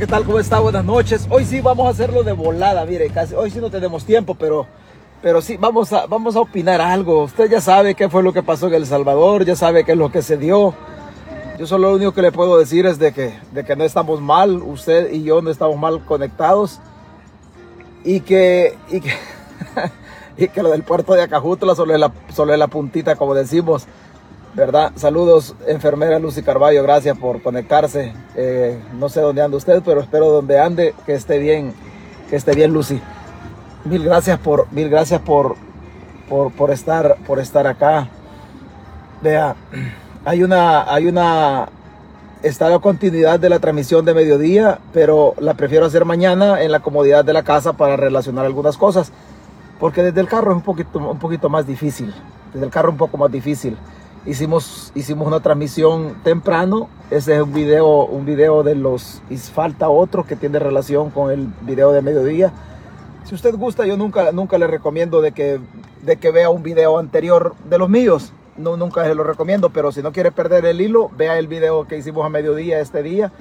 ¿qué tal? ¿Cómo está? Buenas noches. Hoy sí vamos a hacerlo de volada, mire, casi, hoy sí no tenemos tiempo, pero, pero sí, vamos a, vamos a opinar algo. Usted ya sabe qué fue lo que pasó en El Salvador, ya sabe qué es lo que se dio. Yo solo lo único que le puedo decir es de que, de que no estamos mal, usted y yo no estamos mal conectados y que, y que, y que lo del puerto de Acajutla solo es la, solo es la puntita, como decimos. ¿Verdad? Saludos, enfermera Lucy Carballo, gracias por conectarse. Eh, no sé dónde anda usted, pero espero donde ande que esté bien, que esté bien Lucy. Mil gracias por, mil gracias por, por, estar, por estar acá. Vea, hay una, hay una, está la continuidad de la transmisión de mediodía, pero la prefiero hacer mañana en la comodidad de la casa para relacionar algunas cosas, porque desde el carro es un poquito, un poquito más difícil, desde el carro un poco más difícil. Hicimos, hicimos una transmisión temprano. Ese es un video, un video de los... Y falta otro que tiene relación con el video de mediodía. Si usted gusta, yo nunca, nunca le recomiendo de que, de que vea un video anterior de los míos. No, nunca se lo recomiendo, pero si no quiere perder el hilo, vea el video que hicimos a mediodía este día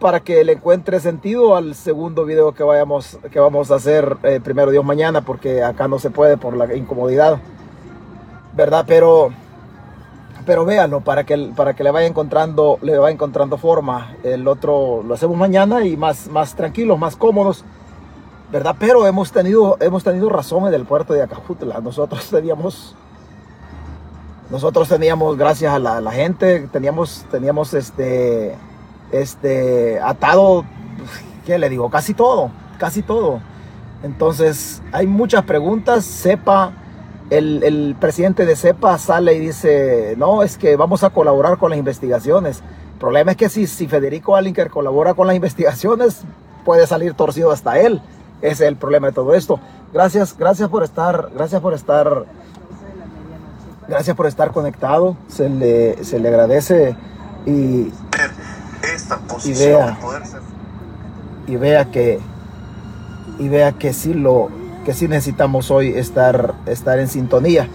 para que le encuentre sentido al segundo video que, vayamos, que vamos a hacer eh, primero Dios mañana, porque acá no se puede por la incomodidad, ¿verdad? Pero pero véanlo para que, para que le vaya encontrando, le vaya encontrando forma. El otro lo hacemos mañana y más, más tranquilos, más cómodos, ¿verdad? Pero hemos tenido, hemos tenido razón en el puerto de Acajutla. Nosotros teníamos, nosotros teníamos, gracias a la, gente, teníamos, teníamos este, este, atado, ¿qué le digo? Casi todo, casi todo. Entonces, hay muchas preguntas, sepa el, presidente de CEPA sale y dice, no, es que vamos a colaborar con las investigaciones. El problema es que si, si Federico Alinker colabora con las investigaciones, puede salir torcido hasta él. Ese es el problema de todo esto. Gracias, gracias por estar, gracias por estar, gracias por estar conectado. Se le, se le agradece y, y vea, y vea que, y vea que sí lo, que sí necesitamos hoy estar, estar en sintonía,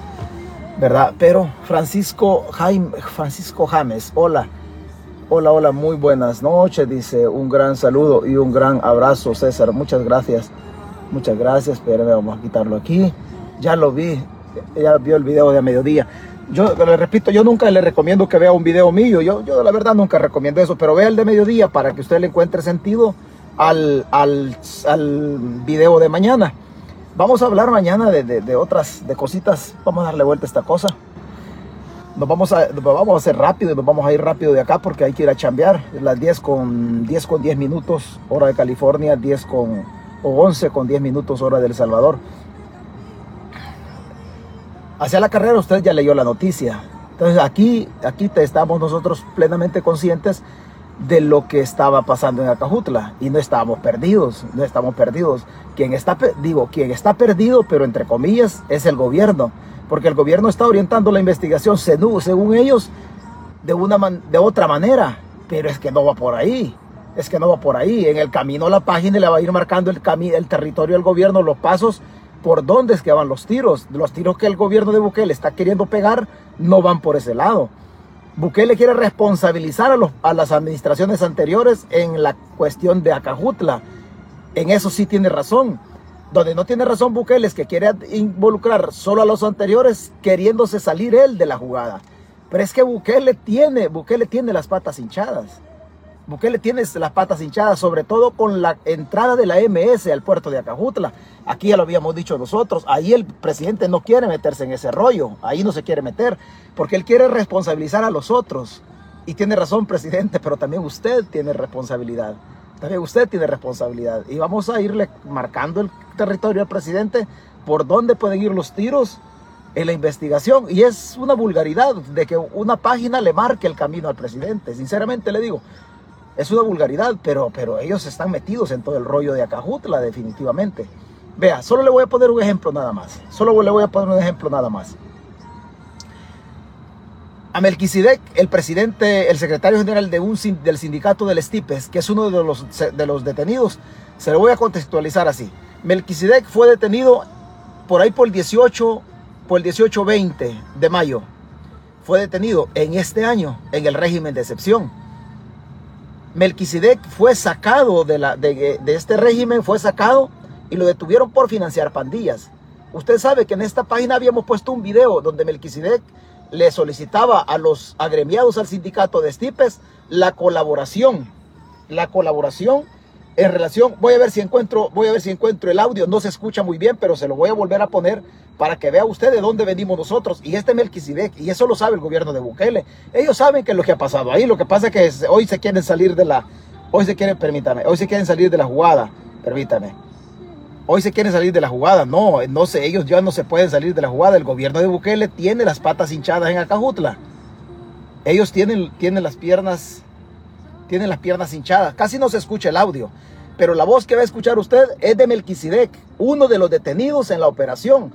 ¿verdad? Pero Francisco, Jaime, Francisco James, hola, hola, hola, muy buenas noches, dice un gran saludo y un gran abrazo, César, muchas gracias, muchas gracias, espérame, vamos a quitarlo aquí, ya lo vi, ya vio el video de mediodía. Yo le repito, yo nunca le recomiendo que vea un video mío, yo, yo la verdad nunca recomiendo eso, pero vea el de mediodía para que usted le encuentre sentido al, al, al video de mañana. Vamos a hablar mañana de, otras, de cositas. Vamos a darle vuelta a esta cosa. Nos vamos a, vamos a hacer rápido nos vamos a ir rápido de acá porque hay que ir a chambear. Las 10 con 10 con 10 minutos, hora de California, 10 con o 11 con 10 minutos, hora de El Salvador. Hacia la carrera usted ya leyó la noticia. Entonces aquí, aquí estamos nosotros plenamente conscientes de lo que estaba pasando en Acajutla y no estábamos perdidos, no estamos perdidos. Quien está, digo, quien está perdido, pero entre comillas, es el gobierno, porque el gobierno está orientando la investigación según ellos de una de otra manera, pero es que no va por ahí. Es que no va por ahí. En el camino la página le va a ir marcando el, el territorio del gobierno, los pasos por dónde es que van los tiros. Los tiros que el gobierno de Bukele está queriendo pegar no van por ese lado. Bukele quiere responsabilizar a, las administraciones anteriores en la cuestión de Acajutla. En eso sí tiene razón. Donde no tiene razón Bukele es que quiere involucrar solo a los anteriores queriéndose salir él de la jugada. Pero es que Bukele tiene, Bukele tiene las patas hinchadas. Bukele tiene las patas hinchadas, sobre todo con la entrada de la MS al puerto de Acajutla. Aquí ya lo habíamos dicho nosotros, ahí el presidente no quiere meterse en ese rollo, ahí no se quiere meter, porque él quiere responsabilizar a los otros. Y tiene razón, presidente, pero también usted tiene responsabilidad. También usted tiene responsabilidad. Y vamos a irle marcando el territorio al presidente por dónde pueden ir los tiros en la investigación. Y es una vulgaridad de que una página le marque el camino al presidente. Sinceramente le digo, es una vulgaridad, pero, pero ellos están metidos en todo el rollo de Acajutla, definitivamente. Vea, solo le voy a poner un ejemplo nada más. Solo le voy a poner un ejemplo nada más. A Melquisedec, el presidente, el secretario general de un, del sindicato del Estipes, que es uno de los, de los detenidos, se lo voy a contextualizar así. Melquisedec fue detenido por ahí por el 18, por el 18-20 de mayo. Fue detenido en este año en el régimen de excepción Melquisedec fue sacado de, este régimen, fue sacado y lo detuvieron por financiar pandillas. Usted sabe que en esta página habíamos puesto un video donde Melquisedec le solicitaba a los agremiados al sindicato de Estipes la colaboración, la colaboración en relación, voy a ver si encuentro, voy a ver si encuentro el audio, no se escucha muy bien, pero se lo voy a volver a poner para que vea usted de dónde venimos nosotros. Y este Melquisedec, y eso lo sabe el gobierno de Bukele. Ellos saben que es lo que ha pasado ahí. Lo que pasa es que hoy se quieren salir de la, hoy se quieren, permítame, hoy se quieren salir de la jugada, permítame. Hoy se quieren salir de la jugada. No, no sé, ellos ya no se pueden salir de la jugada. El gobierno de Bukele tiene las patas hinchadas en Acajutla. Ellos tienen, tienen las piernas, tienen las piernas hinchadas. Casi no se escucha el audio. Pero la voz que va a escuchar usted es de Melquisedec, uno de los detenidos en la operación.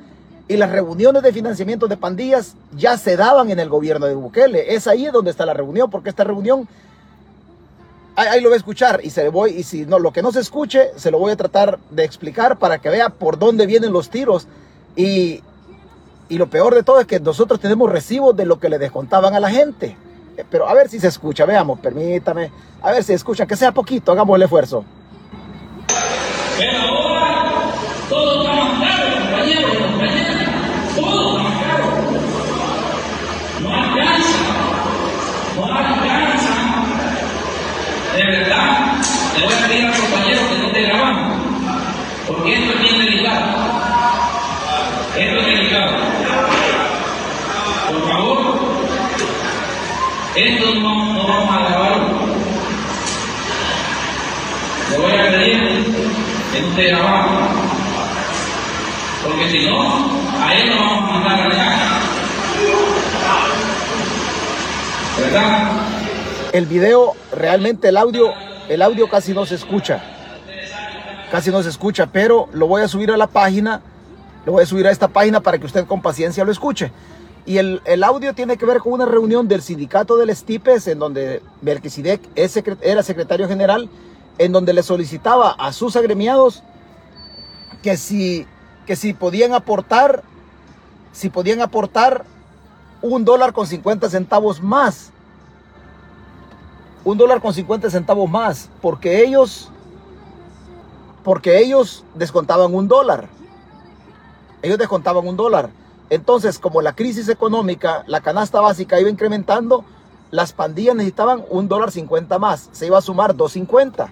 Y las reuniones de financiamiento de pandillas ya se daban en el gobierno de Bukele. Es ahí donde está la reunión, porque esta reunión ahí, lo voy a escuchar y se voy y si no lo que no se escuche se lo voy a tratar de explicar para que vea por dónde vienen los tiros y, y lo peor de todo es que nosotros tenemos recibos de lo que le descontaban a la gente. Eh, pero a ver si se escucha, veamos, permítame, a ver si escuchan, que sea poquito, hagamos el esfuerzo. Pero ahora todo De verdad, le voy a pedir al compañero que no esté grabando. Porque esto es bien delicado. Esto es delicado. Por favor, esto no, no vamos a grabarlo. Le voy a pedir que no esté grabado. Porque si no, a él lo vamos a mandar a la ¿Verdad? El video, realmente el audio, el audio casi no se escucha. Casi no se escucha, pero lo voy a subir a la página. Lo voy a subir a esta página para que usted con paciencia lo escuche. Y el, el, audio tiene que ver con una reunión del sindicato del Estipes, en donde Melquisedec era secretario general, en donde le solicitaba a sus agremiados que si, que si podían aportar, si podían aportar un dólar con 50 centavos más. Un dólar con 50 centavos más, porque ellos, porque ellos descontaban un dólar. Ellos descontaban un dólar. Entonces, como la crisis económica, la canasta básica iba incrementando, las pandillas necesitaban un dólar 50 más. Se iba a sumar 2.50.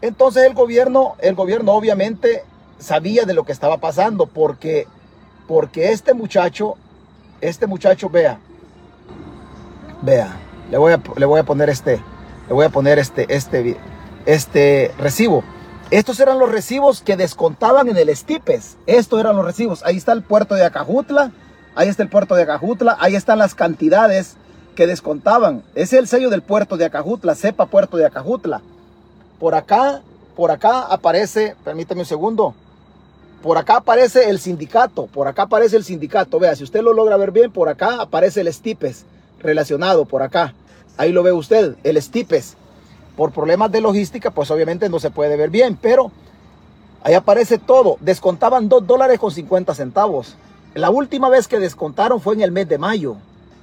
Entonces el gobierno, el gobierno obviamente sabía de lo que estaba pasando porque, porque este muchacho, este muchacho, vea, vea, le voy a, le voy a poner este, le voy a poner este, este, este recibo. Estos eran los recibos que descontaban en el Estipes. Estos eran los recibos. Ahí está el puerto de Acajutla. Ahí está el puerto de Acajutla. Ahí están las cantidades que descontaban. Ese es el sello del puerto de Acajutla. Sepa puerto de Acajutla. Por acá, por acá aparece, permítame un segundo. Por acá aparece el sindicato. Por acá aparece el sindicato. Vea, si usted lo logra ver bien, por acá aparece el Estipes relacionado por acá. Ahí lo ve usted, el Estipes. Por problemas de logística, pues obviamente no se puede ver bien, pero ahí aparece todo. Descontaban 2 dólares con 50 centavos. La última vez que descontaron fue en el mes de mayo.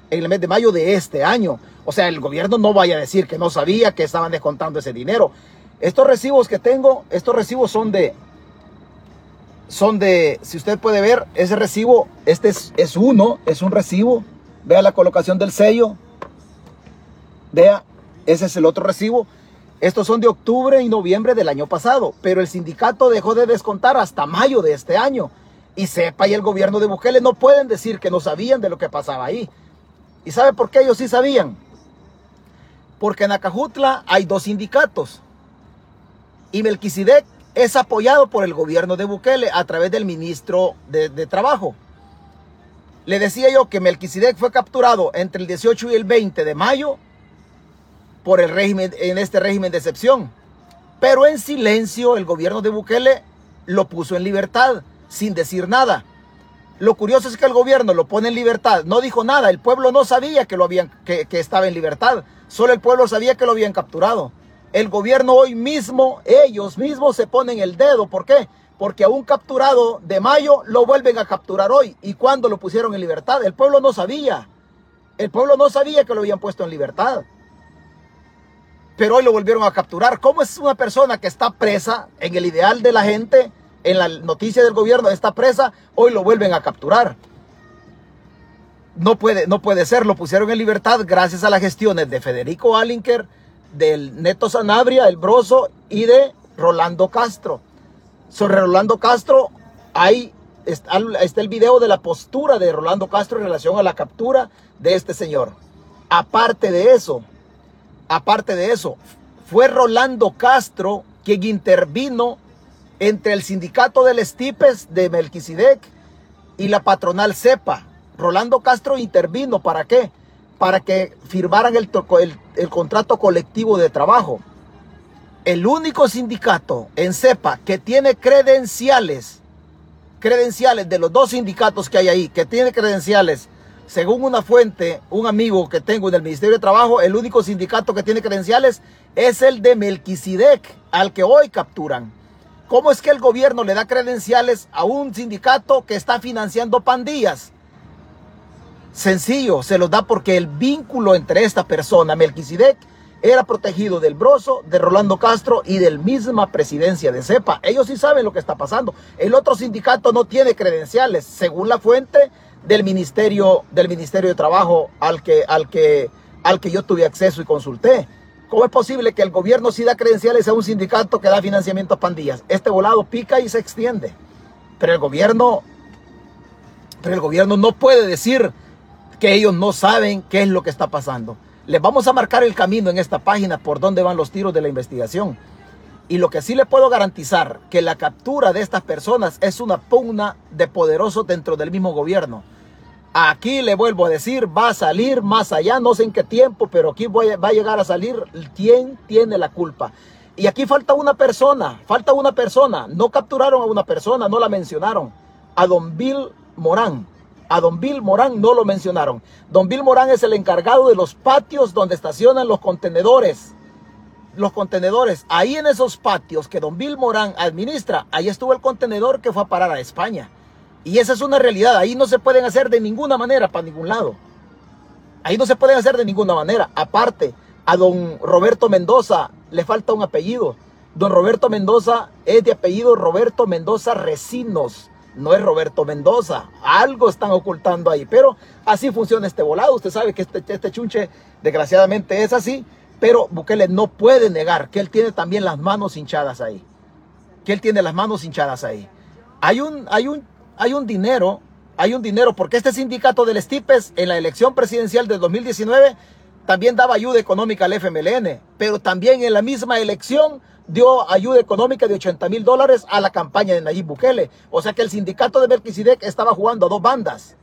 En el mes de mayo de este año. O sea, el gobierno no vaya a decir que no sabía que estaban descontando ese dinero. Estos recibos que tengo, estos recibos son de, son de, si usted puede ver, ese recibo, este es, es uno, es un recibo. Vea la colocación del sello. Vea, ese es el otro recibo. Estos son de octubre y noviembre del año pasado, pero el sindicato dejó de descontar hasta mayo de este año. Y sepa y el gobierno de Bukele no pueden decir que no sabían de lo que pasaba ahí. ¿Y sabe por qué ellos sí sabían? Porque en Acajutla hay dos sindicatos. Y Melquisedec es apoyado por el gobierno de Bukele a través del ministro de, de Trabajo. Le decía yo que Melquisedec fue capturado entre el 18 y el 20 de mayo por el régimen, en este régimen de excepción. Pero en silencio el gobierno de Bukele lo puso en libertad, sin decir nada. Lo curioso es que el gobierno lo pone en libertad, no dijo nada, el pueblo no sabía que, lo habían, que, que estaba en libertad, solo el pueblo sabía que lo habían capturado. El gobierno hoy mismo, ellos mismos se ponen el dedo, ¿por qué? Porque a un capturado de mayo lo vuelven a capturar hoy. ¿Y cuándo lo pusieron en libertad? El pueblo no sabía. El pueblo no sabía que lo habían puesto en libertad. pero hoy lo volvieron a capturar. ¿Cómo es una persona que está presa en el ideal de la gente, en la noticia del gobierno está presa, hoy lo vuelven a capturar? No puede, no puede ser, lo pusieron en libertad gracias a las gestiones de Federico Alinker, del Neto Sanabria, el Broso y de Rolando Castro. Sobre Rolando Castro, ahí está, el video de la postura de Rolando Castro en relación a la captura de este señor. Aparte de eso, aparte de eso, fue Rolando Castro quien intervino entre el sindicato del Estipes de Melquisedec y la patronal CEPA. Rolando Castro intervino para qué? Para que firmaran el contrato colectivo de trabajo. El único sindicato en CEPA que tiene credenciales, credenciales de los dos sindicatos que hay ahí, que tiene credenciales según una fuente, un amigo que tengo en el Ministerio de Trabajo, el único sindicato que tiene credenciales es el de Melquisedec, al que hoy capturan. ¿Cómo es que el gobierno le da credenciales a un sindicato que está financiando pandillas? Sencillo, se los da porque el vínculo entre esta persona, Melquisedec, era protegido del Broso, de Rolando Castro y del misma presidencia de CEPA. Ellos sí saben lo que está pasando. El otro sindicato no tiene credenciales. Según la fuente, del Ministerio, del Ministerio de Trabajo al que, al, que, al que yo tuve acceso y consulté. ¿Cómo es posible que el gobierno sí da credenciales a un sindicato que da financiamiento a pandillas? Este volado pica y se extiende. Pero el gobierno, pero el gobierno no puede decir que ellos no saben qué es lo que está pasando. Les vamos a marcar el camino en esta página por dónde van los tiros de la investigación. Y lo que sí le puedo garantizar, que la captura de estas personas es una pugna de poderosos dentro del mismo gobierno. Aquí le vuelvo a decir, va a salir más allá, no sé en qué tiempo, pero aquí va a llegar a salir quién tiene la culpa. Y aquí falta una persona, falta una persona. No capturaron a una persona, no la mencionaron. A Don Bill Morán. A Don Bill Morán no lo mencionaron. Don Bill Morán es el encargado de los patios donde estacionan los contenedores. Los contenedores. Ahí en esos patios que Don Bill Morán administra, ahí estuvo el contenedor que fue a parar a España. Y esa es una realidad. Ahí no se pueden hacer de ninguna manera para ningún lado. Ahí no se pueden hacer de ninguna manera. Aparte, a don Roberto Mendoza le falta un apellido. Don Roberto Mendoza es de apellido Roberto Mendoza Recinos. No es Roberto Mendoza. Algo están ocultando ahí. Pero así funciona este volado. Usted sabe que este, este chunche desgraciadamente es así. Pero Bukele no puede negar que él tiene también las manos hinchadas ahí. Que él tiene las manos hinchadas ahí. Hay un, hay un hay un dinero, hay un dinero, porque este sindicato del Estipes en la elección presidencial del 2019 también daba ayuda económica al FMLN, pero también en la misma elección dio ayuda económica de 80 mil dólares a la campaña de Nayib Bukele. O sea que el sindicato de Melquisedec estaba jugando a dos bandas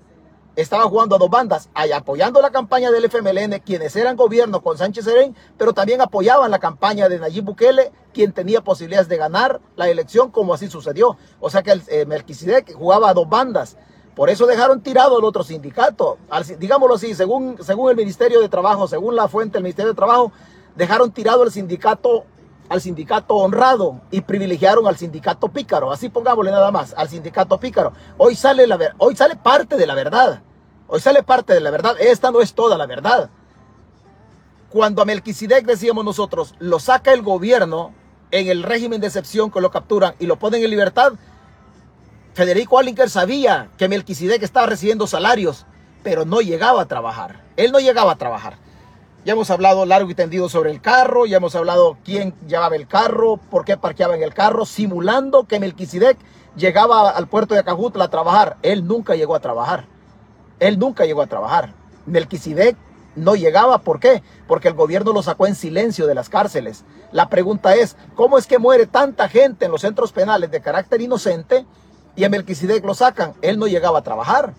estaba jugando a dos bandas, apoyando la campaña del FMLN, quienes eran gobierno con Sánchez Serén, pero también apoyaban la campaña de Nayib Bukele, quien tenía posibilidades de ganar la elección, como así sucedió. O sea que el eh, jugaba a dos bandas. Por eso dejaron tirado el otro sindicato. digámoslo así, según, según el Ministerio de Trabajo, según la fuente del Ministerio de Trabajo, dejaron tirado el sindicato al sindicato honrado y privilegiaron al sindicato pícaro. Así pongámosle nada más, al sindicato pícaro. Hoy sale, la, hoy sale parte de la verdad. Hoy sale parte de la verdad. Esta no es toda la verdad. Cuando a Melquisedec decíamos nosotros, lo saca el gobierno en el régimen de excepción que lo capturan y lo ponen en libertad, Federico Alinker sabía que Melquisedec estaba recibiendo salarios, pero no llegaba a trabajar. Él no llegaba a trabajar. Ya hemos hablado largo y tendido sobre el carro, ya hemos hablado quién llevaba el carro, por qué parqueaba en el carro, simulando que Melquisedec llegaba al puerto de Acajutla a trabajar. Él nunca llegó a trabajar. Él nunca llegó a trabajar. Melquisedec no llegaba, ¿por qué? Porque el gobierno lo sacó en silencio de las cárceles. La pregunta es, ¿cómo es que muere tanta gente en los centros penales de carácter inocente y a Melquisedec lo sacan? Él no llegaba a trabajar.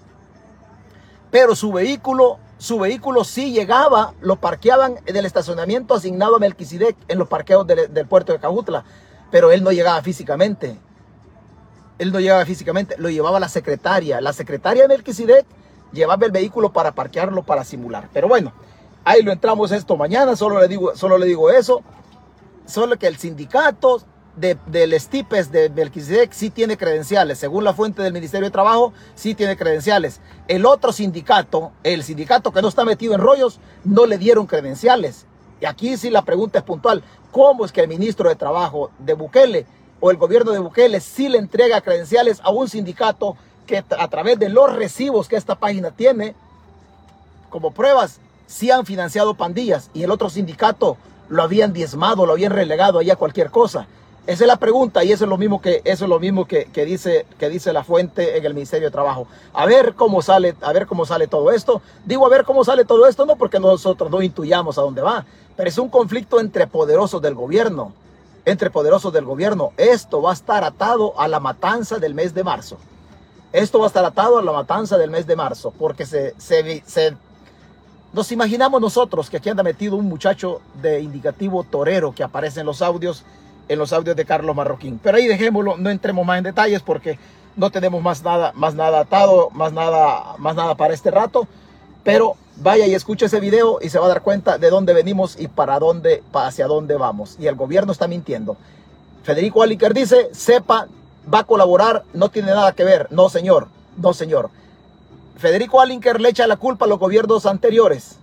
Pero su vehículo su vehículo sí llegaba, lo parqueaban en el estacionamiento asignado a Melquisedec en los parqueos del puerto de Cajutla, pero él no llegaba físicamente. Él no llegaba físicamente, lo llevaba la secretaria. La secretaria de Melquisedec llevaba el vehículo para parquearlo para simular. Pero bueno, ahí lo entramos esto mañana, solo le digo, solo le digo eso. Solo que el sindicato de, del Estipes de Melquisedec sí tiene credenciales. Según la fuente del Ministerio de Trabajo, sí tiene credenciales. El otro sindicato, el sindicato que no está metido en rollos, no le dieron credenciales. Y aquí sí la pregunta es puntual. ¿Cómo es que el ministro de Trabajo de Bukele o el gobierno de Bukele sí le entrega credenciales a un sindicato que a través de los recibos que esta página tiene como pruebas sí han financiado pandillas y el otro sindicato lo habían diezmado, lo habían relegado allá a cualquier cosa? Esa es la pregunta y eso es lo mismo que eso es lo mismo que, que, dice que dice la fuente en el Ministerio de Trabajo. A ver cómo sale, a ver cómo sale todo esto. Digo a ver cómo sale todo esto no porque nosotros no intuyamos a dónde va, pero es un conflicto entre poderosos del gobierno, entre poderosos del gobierno. Esto va a estar atado a la matanza del mes de marzo. Esto va a estar atado a la matanza del mes de marzo porque se, se, se nos imaginamos nosotros que aquí anda metido un muchacho de indicativo torero que aparece en los audios en los audios de Carlos Marroquín. Pero ahí dejémoslo, no entremos más en detalles porque no tenemos más nada, más nada atado, más nada, más nada para este rato. Pero vaya y escuche ese video y se va a dar cuenta de dónde venimos y para dónde, hacia dónde vamos. Y el gobierno está mintiendo. Federico Aliker dice, sepa, va a colaborar, no tiene nada que ver. No, señor, no, señor. Federico Alinker le echa la culpa a los gobiernos anteriores,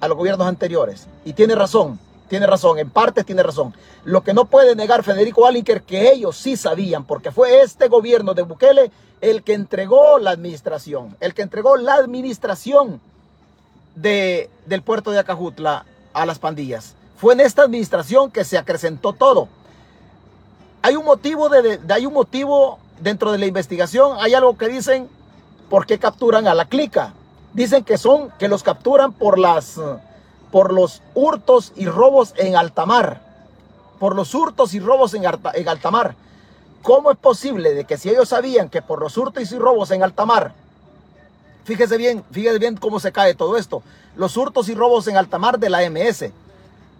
a los gobiernos anteriores. Y tiene razón tiene razón, en parte tiene razón. Lo que no puede negar Federico Alinker que ellos sí sabían, porque fue este gobierno de Bukele el que entregó la administración, el que entregó la administración de, del puerto de Acajutla a las pandillas. Fue en esta administración que se acrecentó todo. Hay un motivo de hay un motivo dentro de la investigación, hay algo que dicen por qué capturan a la clica. Dicen que son que los capturan por las por los hurtos y robos en altamar. Por los hurtos y robos en, en altamar. ¿Cómo es posible de que si ellos sabían que por los hurtos y robos en altamar, fíjese bien, fíjese bien cómo se cae todo esto, los hurtos y robos en altamar de la MS,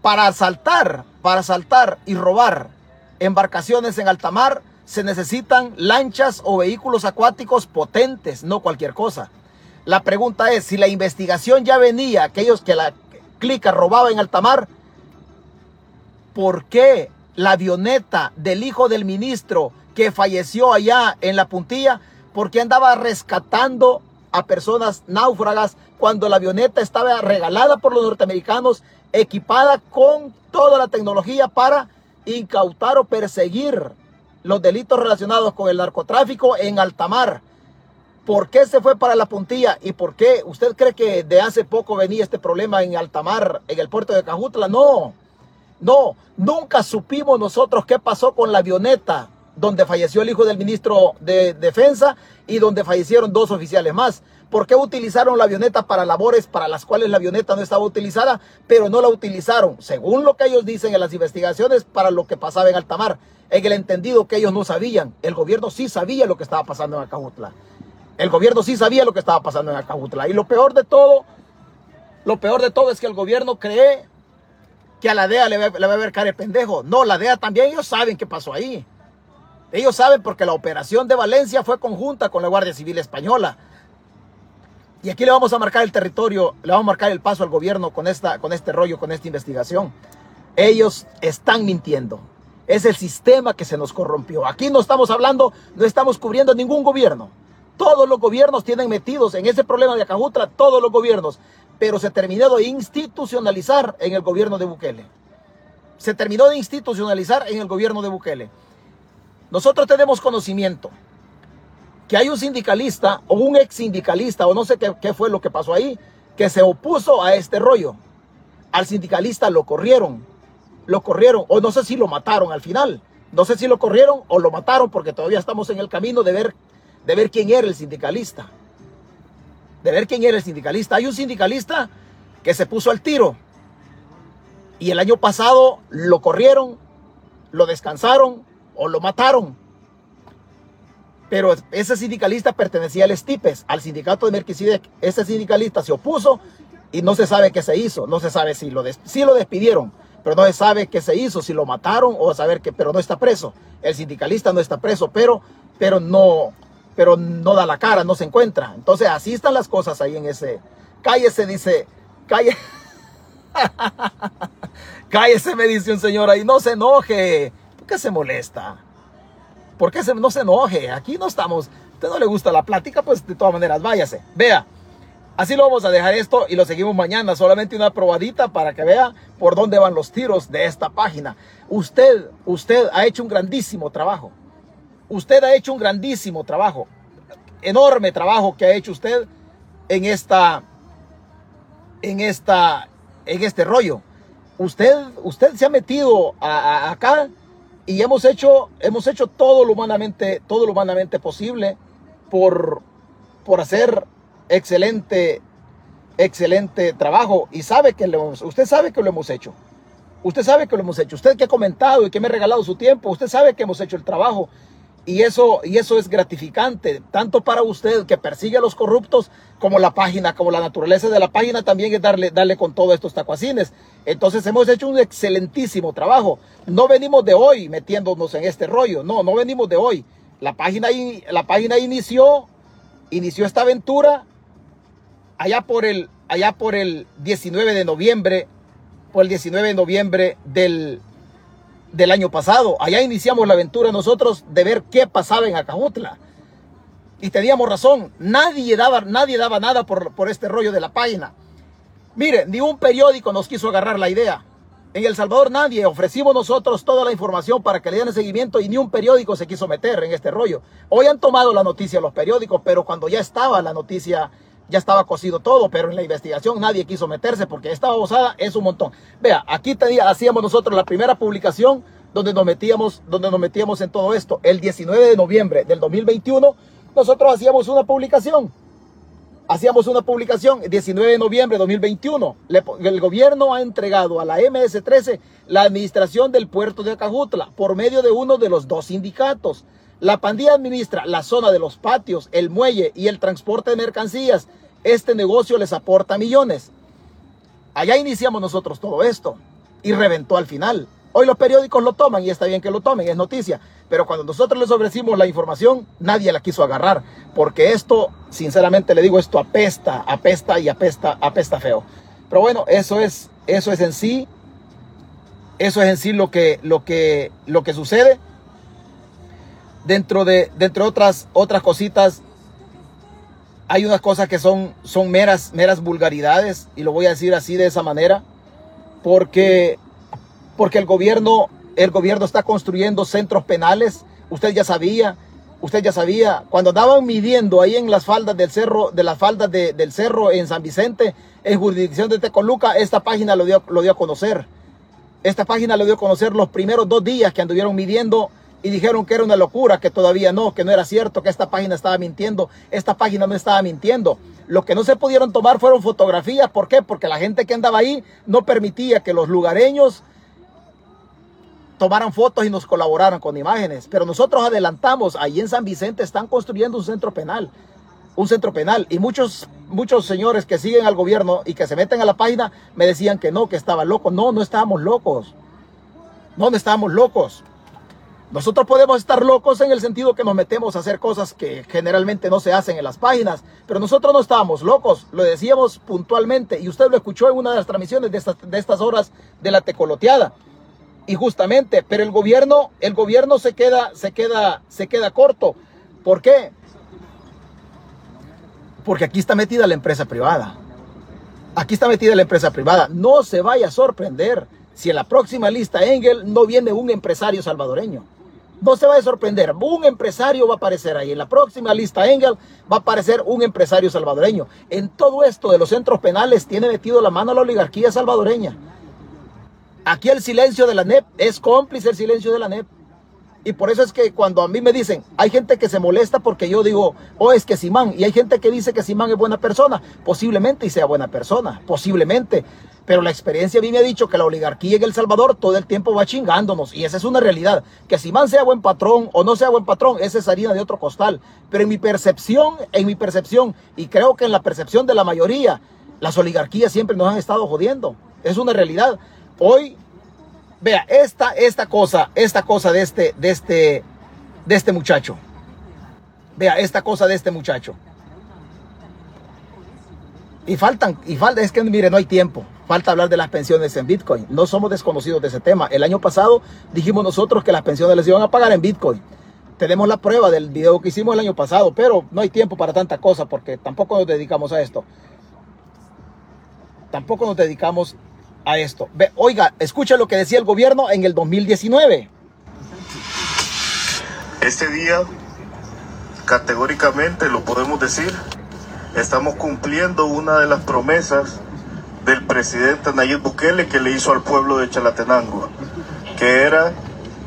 para asaltar, para asaltar y robar embarcaciones en altamar, se necesitan lanchas o vehículos acuáticos potentes, no cualquier cosa. La pregunta es, si la investigación ya venía, aquellos que la Clica robaba en altamar. ¿Por qué la avioneta del hijo del ministro que falleció allá en la puntilla? Porque andaba rescatando a personas náufragas cuando la avioneta estaba regalada por los norteamericanos, equipada con toda la tecnología para incautar o perseguir los delitos relacionados con el narcotráfico en alta mar. ¿Por qué se fue para la puntilla? ¿Y por qué? ¿Usted cree que de hace poco venía este problema en Altamar, en el puerto de Cajutla? No, no, nunca supimos nosotros qué pasó con la avioneta donde falleció el hijo del ministro de Defensa y donde fallecieron dos oficiales más. ¿Por qué utilizaron la avioneta para labores para las cuales la avioneta no estaba utilizada, pero no la utilizaron, según lo que ellos dicen en las investigaciones, para lo que pasaba en Altamar? En el entendido que ellos no sabían, el gobierno sí sabía lo que estaba pasando en Acajutla. El gobierno sí sabía lo que estaba pasando en Acajutla. Y lo peor de todo, lo peor de todo es que el gobierno cree que a la DEA le va, a ver cara de pendejo. No, la DEA también, ellos saben qué pasó ahí. Ellos saben porque la operación de Valencia fue conjunta con la Guardia Civil Española. Y aquí le vamos a marcar el territorio, le vamos a marcar el paso al gobierno con, esta, con este rollo, con esta investigación. Ellos están mintiendo. Es el sistema que se nos corrompió. Aquí no estamos hablando, no estamos cubriendo ningún gobierno. Todos los gobiernos tienen metidos en ese problema de Acajutla, todos los gobiernos, pero se terminó de institucionalizar en el gobierno de Bukele. Se terminó de institucionalizar en el gobierno de Bukele. Nosotros tenemos conocimiento que hay un sindicalista o un ex sindicalista o no sé qué, qué fue lo que pasó ahí, que se opuso a este rollo. Al sindicalista lo corrieron, lo corrieron o no sé si lo mataron al final. No sé si lo corrieron o lo mataron porque todavía estamos en el camino de ver de ver quién era el sindicalista. De ver quién era el sindicalista. Hay un sindicalista que se puso al tiro. Y el año pasado lo corrieron, lo descansaron o lo mataron. Pero ese sindicalista pertenecía al Estipes, al sindicato de Merquisidec. Ese sindicalista se opuso y no se sabe qué se hizo. No se sabe si lo, si lo despidieron, pero no se sabe qué se hizo, si lo mataron o saber que, pero no está preso. El sindicalista no está preso, pero, pero no, pero no da la cara, no se encuentra. Entonces así están las cosas ahí en ese. Cállese, dice, cállese. cállese, me dice un señor ahí, no se enoje. ¿Por qué se molesta? ¿Por qué no se enoje? Aquí no estamos. ¿A usted no le gusta la plática? Pues de todas maneras, váyase. Vea, Así lo vamos a dejar esto y lo seguimos mañana. Solamente una probadita para que vea por dónde van los tiros de esta página. Usted, usted ha hecho un grandísimo trabajo. Usted ha hecho un grandísimo trabajo. Enorme trabajo que ha hecho usted en esta, en esta, en este rollo. Usted, usted se ha metido acá y hemos hecho, hemos hecho todo lo humanamente, todo lo posible por, por hacer excelente, excelente trabajo y sabe que lo, usted sabe que lo hemos hecho. Usted sabe que lo hemos hecho. Usted que ha comentado y que me ha regalado su tiempo, usted sabe que hemos hecho el trabajo. Y eso, y eso es gratificante, tanto para usted que persigue a los corruptos, como la página, como la naturaleza de la página también es darle, darle con todos estos tacuacines. Entonces hemos hecho un excelentísimo trabajo. No venimos de hoy metiéndonos en este rollo, no, no venimos de hoy. La página, la página inició, inició esta aventura allá por el, allá por el 19 de noviembre, por el 19 de noviembre del, del año pasado. Allá iniciamos la aventura nosotros de ver qué pasaba en Acajutla. Y teníamos razón, nadie daba, nadie daba nada por, por este rollo de la página. Mire, ni un periódico nos quiso agarrar la idea. En El Salvador nadie, ofrecimos nosotros toda la información para que le den seguimiento y ni un periódico se quiso meter en este rollo. Hoy han tomado la noticia los periódicos, pero cuando ya estaba la noticia ya estaba cocido todo, pero en la investigación nadie quiso meterse porque estaba osada es un montón. Vea, aquí tenía, hacíamos nosotros la primera publicación donde nos metíamos, donde nos metíamos en todo esto. El 19 de noviembre del 2021, nosotros hacíamos una publicación. Hacíamos una publicación, 19 de noviembre de 2021. el gobierno ha entregado a la MS-13 la administración del puerto de Acajutla por medio de uno de los dos sindicatos. La pandilla administra la zona de los patios, el muelle y el transporte de mercancías. Este negocio les aporta millones. Allá iniciamos nosotros todo esto y reventó al final. Hoy los periódicos lo toman y está bien que lo tomen, es noticia. Pero cuando nosotros les ofrecimos la información, nadie la quiso agarrar. Porque esto, sinceramente le digo, esto apesta, apesta y apesta, apesta feo. Pero bueno, eso es, eso es en sí, eso es en sí lo que, lo que, lo que sucede dentro de, dentro otras, otras cositas, hay unas cosas que son, son meras, meras vulgaridades, y lo voy a decir así de esa manera, porque, porque el gobierno, el gobierno está construyendo centros penales, usted ya sabía, usted ya sabía, cuando andaban midiendo ahí en las faldas del cerro, de las faldas del cerro en San Vicente, en jurisdicción de Tecoluca, esta página lo dio, lo dio a conocer. Esta página lo dio a conocer los primeros dos días que anduvieron midiendo y dijeron que era una locura, que todavía no, que no era cierto, que esta página estaba mintiendo. Esta página no estaba mintiendo. Lo que no se pudieron tomar fueron fotografías. ¿Por qué? Porque la gente que andaba ahí no permitía que los lugareños tomaran fotos y nos colaboraran con imágenes. Pero nosotros adelantamos, ahí en San Vicente están construyendo un centro penal. Un centro penal. Y muchos, muchos señores que siguen al gobierno y que se meten a la página me decían que no, que estaba loco. No, no estábamos locos. No, no estábamos locos. Nosotros podemos estar locos en el sentido que nos metemos a hacer cosas que generalmente no se hacen en las páginas, pero nosotros no estábamos locos, lo decíamos puntualmente y usted lo escuchó en una de las transmisiones de estas, de estas horas de la tecoloteada. Y justamente, pero el gobierno, el gobierno se queda, se queda, se queda corto. ¿Por qué? Porque aquí está metida la empresa privada. Aquí está metida la empresa privada. No se vaya a sorprender si en la próxima lista Engel no viene un empresario salvadoreño. No se va a sorprender, un empresario va a aparecer ahí. En la próxima lista Engel va a aparecer un empresario salvadoreño. En todo esto de los centros penales tiene metido la mano la oligarquía salvadoreña. Aquí el silencio de la NEP es cómplice el silencio de la NEP. Y por eso es que cuando a mí me dicen, hay gente que se molesta porque yo digo, oh, es que Simán, y hay gente que dice que Simán es buena persona, posiblemente y sea buena persona, posiblemente. Pero la experiencia a mí me ha dicho que la oligarquía en El Salvador todo el tiempo va chingándonos. Y esa es una realidad. Que Simán sea buen patrón o no sea buen patrón, esa es harina de otro costal. Pero en mi percepción, en mi percepción, y creo que en la percepción de la mayoría, las oligarquías siempre nos han estado jodiendo. Es una realidad. Hoy, vea, esta, esta cosa, esta cosa de este, de este, de este muchacho. Vea, esta cosa de este muchacho. Y faltan, y falta, es que mire, no hay tiempo. Falta hablar de las pensiones en Bitcoin. No somos desconocidos de ese tema. El año pasado dijimos nosotros que las pensiones les iban a pagar en Bitcoin. Tenemos la prueba del video que hicimos el año pasado, pero no hay tiempo para tanta cosa porque tampoco nos dedicamos a esto. tampoco nos dedicamos a esto. Oiga, escucha lo que decía el gobierno en el 2019. Este día, categóricamente lo podemos decir, estamos cumpliendo una de las promesas del presidente Nayib Bukele que le hizo al pueblo de Chalatenango, que era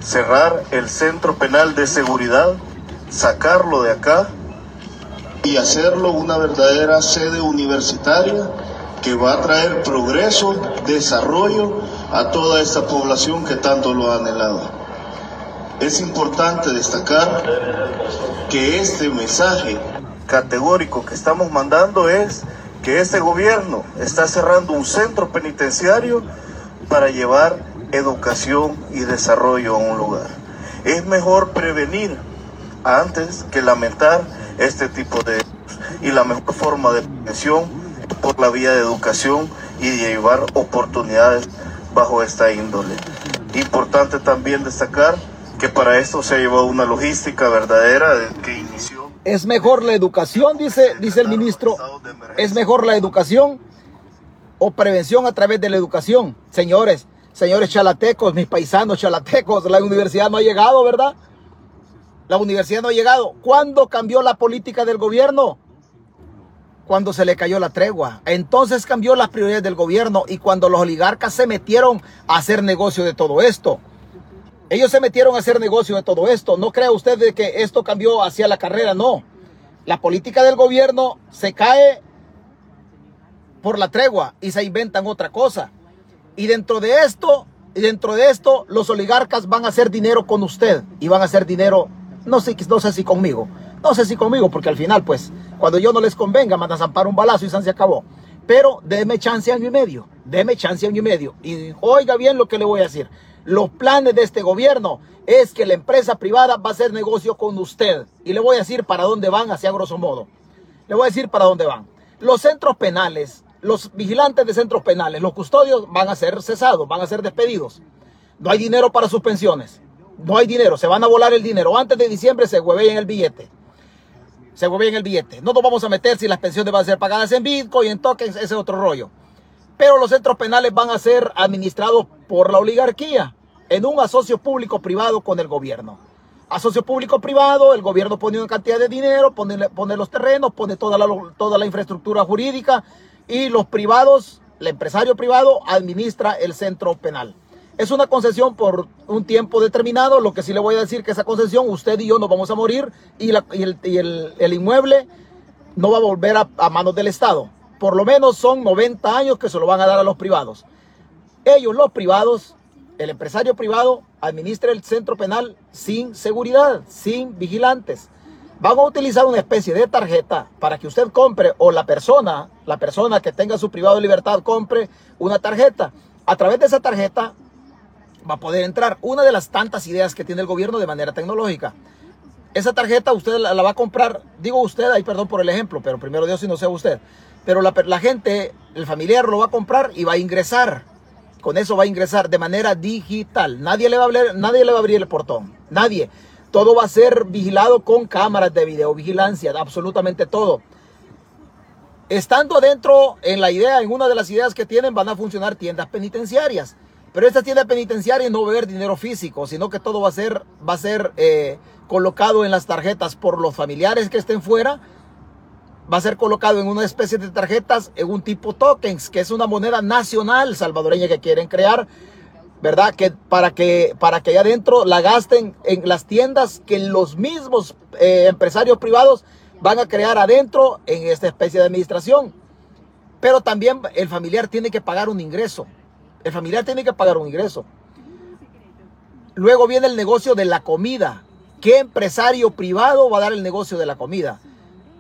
cerrar el centro penal de seguridad, sacarlo de acá y hacerlo una verdadera sede universitaria que va a traer progreso, desarrollo a toda esta población que tanto lo ha anhelado. Es importante destacar que este mensaje categórico que estamos mandando es que este gobierno está cerrando un centro penitenciario para llevar educación y desarrollo a un lugar. Es mejor prevenir antes que lamentar este tipo de y la mejor forma de prevención por la vía de educación y de llevar oportunidades bajo esta índole. Importante también destacar que para esto se ha llevado una logística verdadera. Es mejor la educación, dice, dice el ministro. Es mejor la educación o prevención a través de la educación. Señores, señores chalatecos, mis paisanos chalatecos, la universidad no ha llegado, ¿verdad? La universidad no ha llegado. ¿Cuándo cambió la política del gobierno? Cuando se le cayó la tregua. Entonces cambió las prioridades del gobierno y cuando los oligarcas se metieron a hacer negocio de todo esto. Ellos se metieron a hacer negocio de todo esto. No crea usted de que esto cambió hacia la carrera, no. La política del gobierno se cae por la tregua y se inventan otra cosa. Y dentro de esto, y dentro de esto, los oligarcas van a hacer dinero con usted y van a hacer dinero, no sé, no sé si conmigo, no sé si conmigo, porque al final, pues, cuando yo no les convenga, mandan a zampar un balazo y se acabó. Pero déme chance año y medio, déme chance año y medio. Y oiga bien lo que le voy a decir. Los planes de este gobierno es que la empresa privada va a hacer negocio con usted. Y le voy a decir para dónde van, hacia grosso modo. Le voy a decir para dónde van. Los centros penales, los vigilantes de centros penales, los custodios van a ser cesados, van a ser despedidos. No hay dinero para sus pensiones. No hay dinero, se van a volar el dinero. Antes de diciembre se en el billete. Se en el billete. No nos vamos a meter si las pensiones van a ser pagadas en Bitcoin, en tokens, ese otro rollo. Pero los centros penales van a ser administrados por la oligarquía en un asocio público-privado con el gobierno. Asocio público-privado, el gobierno pone una cantidad de dinero, pone, los terrenos, pone toda la infraestructura jurídica y los privados, el empresario privado administra el centro penal. Es una concesión por un tiempo determinado, lo que sí le voy a decir que esa concesión, usted y yo nos vamos a morir y, el, inmueble no va a volver a, a manos del Estado. Por lo menos son 90 años que se lo van a dar a los privados. Ellos, los privados, el empresario privado administra el centro penal sin seguridad, sin vigilantes. Van a utilizar una especie de tarjeta para que usted compre o la persona, la persona que tenga su privado de libertad compre una tarjeta. A través de esa tarjeta va a poder entrar una de las tantas ideas que tiene el gobierno de manera tecnológica. Esa tarjeta usted la, va a comprar, digo usted, ahí perdón por el ejemplo, pero primero Dios si no sea usted. Pero la, gente, el familiar lo va a comprar y va a ingresar con eso va a ingresar de manera digital. Nadie le va a abrir, nadie le va a abrir el portón. Nadie. Todo va a ser vigilado con cámaras de videovigilancia, absolutamente todo. Estando dentro en la idea, en una de las ideas que tienen, van a funcionar tiendas penitenciarias. Pero estas tiendas penitenciarias no va a haber dinero físico, sino que todo va a ser, va a ser eh, colocado en las tarjetas por los familiares que estén fuera va a ser colocado en una especie de tarjetas en un tipo tokens, que es una moneda nacional salvadoreña que quieren crear, ¿verdad? Que para que para que allá adentro la gasten en las tiendas que los mismos eh, empresarios privados van a crear adentro en esta especie de administración. Pero también el familiar tiene que pagar un ingreso. El familiar tiene que pagar un ingreso. Luego viene el negocio de la comida. ¿Qué empresario privado va a dar el negocio de la comida?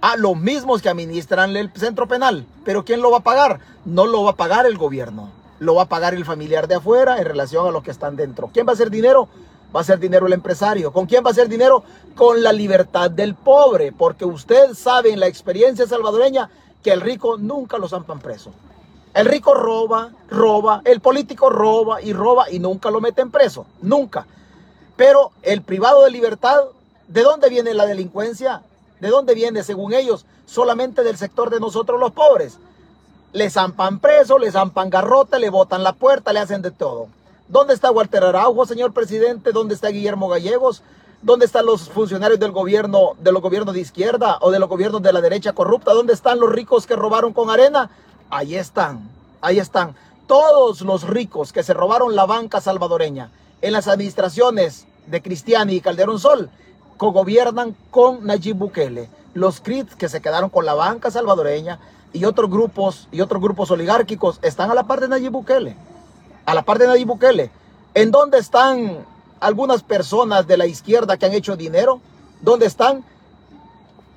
a los mismos que administran el centro penal. Pero ¿quién lo va a pagar? No lo va a pagar el gobierno. Lo va a pagar el familiar de afuera en relación a los que están dentro. ¿Quién va a hacer dinero? Va a ser dinero el empresario. ¿Con quién va a hacer dinero? Con la libertad del pobre. Porque usted sabe en la experiencia salvadoreña que el rico nunca lo zampan preso. El rico roba, roba, el político roba y roba y nunca lo meten preso. Nunca. Pero el privado de libertad, ¿de dónde viene la delincuencia? ¿De dónde viene, según ellos? Solamente del sector de nosotros los pobres. le zampan preso, le zampan garrote, le botan la puerta, le hacen de todo. ¿Dónde está Walter Araujo, señor presidente? ¿Dónde está Guillermo Gallegos? ¿Dónde están los funcionarios del gobierno, de los gobiernos de izquierda o de los gobiernos de la derecha corrupta? ¿Dónde están los ricos que robaron con arena? Ahí están, ahí están. Todos los ricos que se robaron la banca salvadoreña en las administraciones de Cristiani y Calderón Sol cogobiernan con Nayib Bukele. Los CRIT que se quedaron con la banca salvadoreña y otros grupos y otros grupos oligárquicos están a la par de Nayib Bukele. A la par de Nayib Bukele. ¿En dónde están algunas personas de la izquierda que han hecho dinero? ¿Dónde están?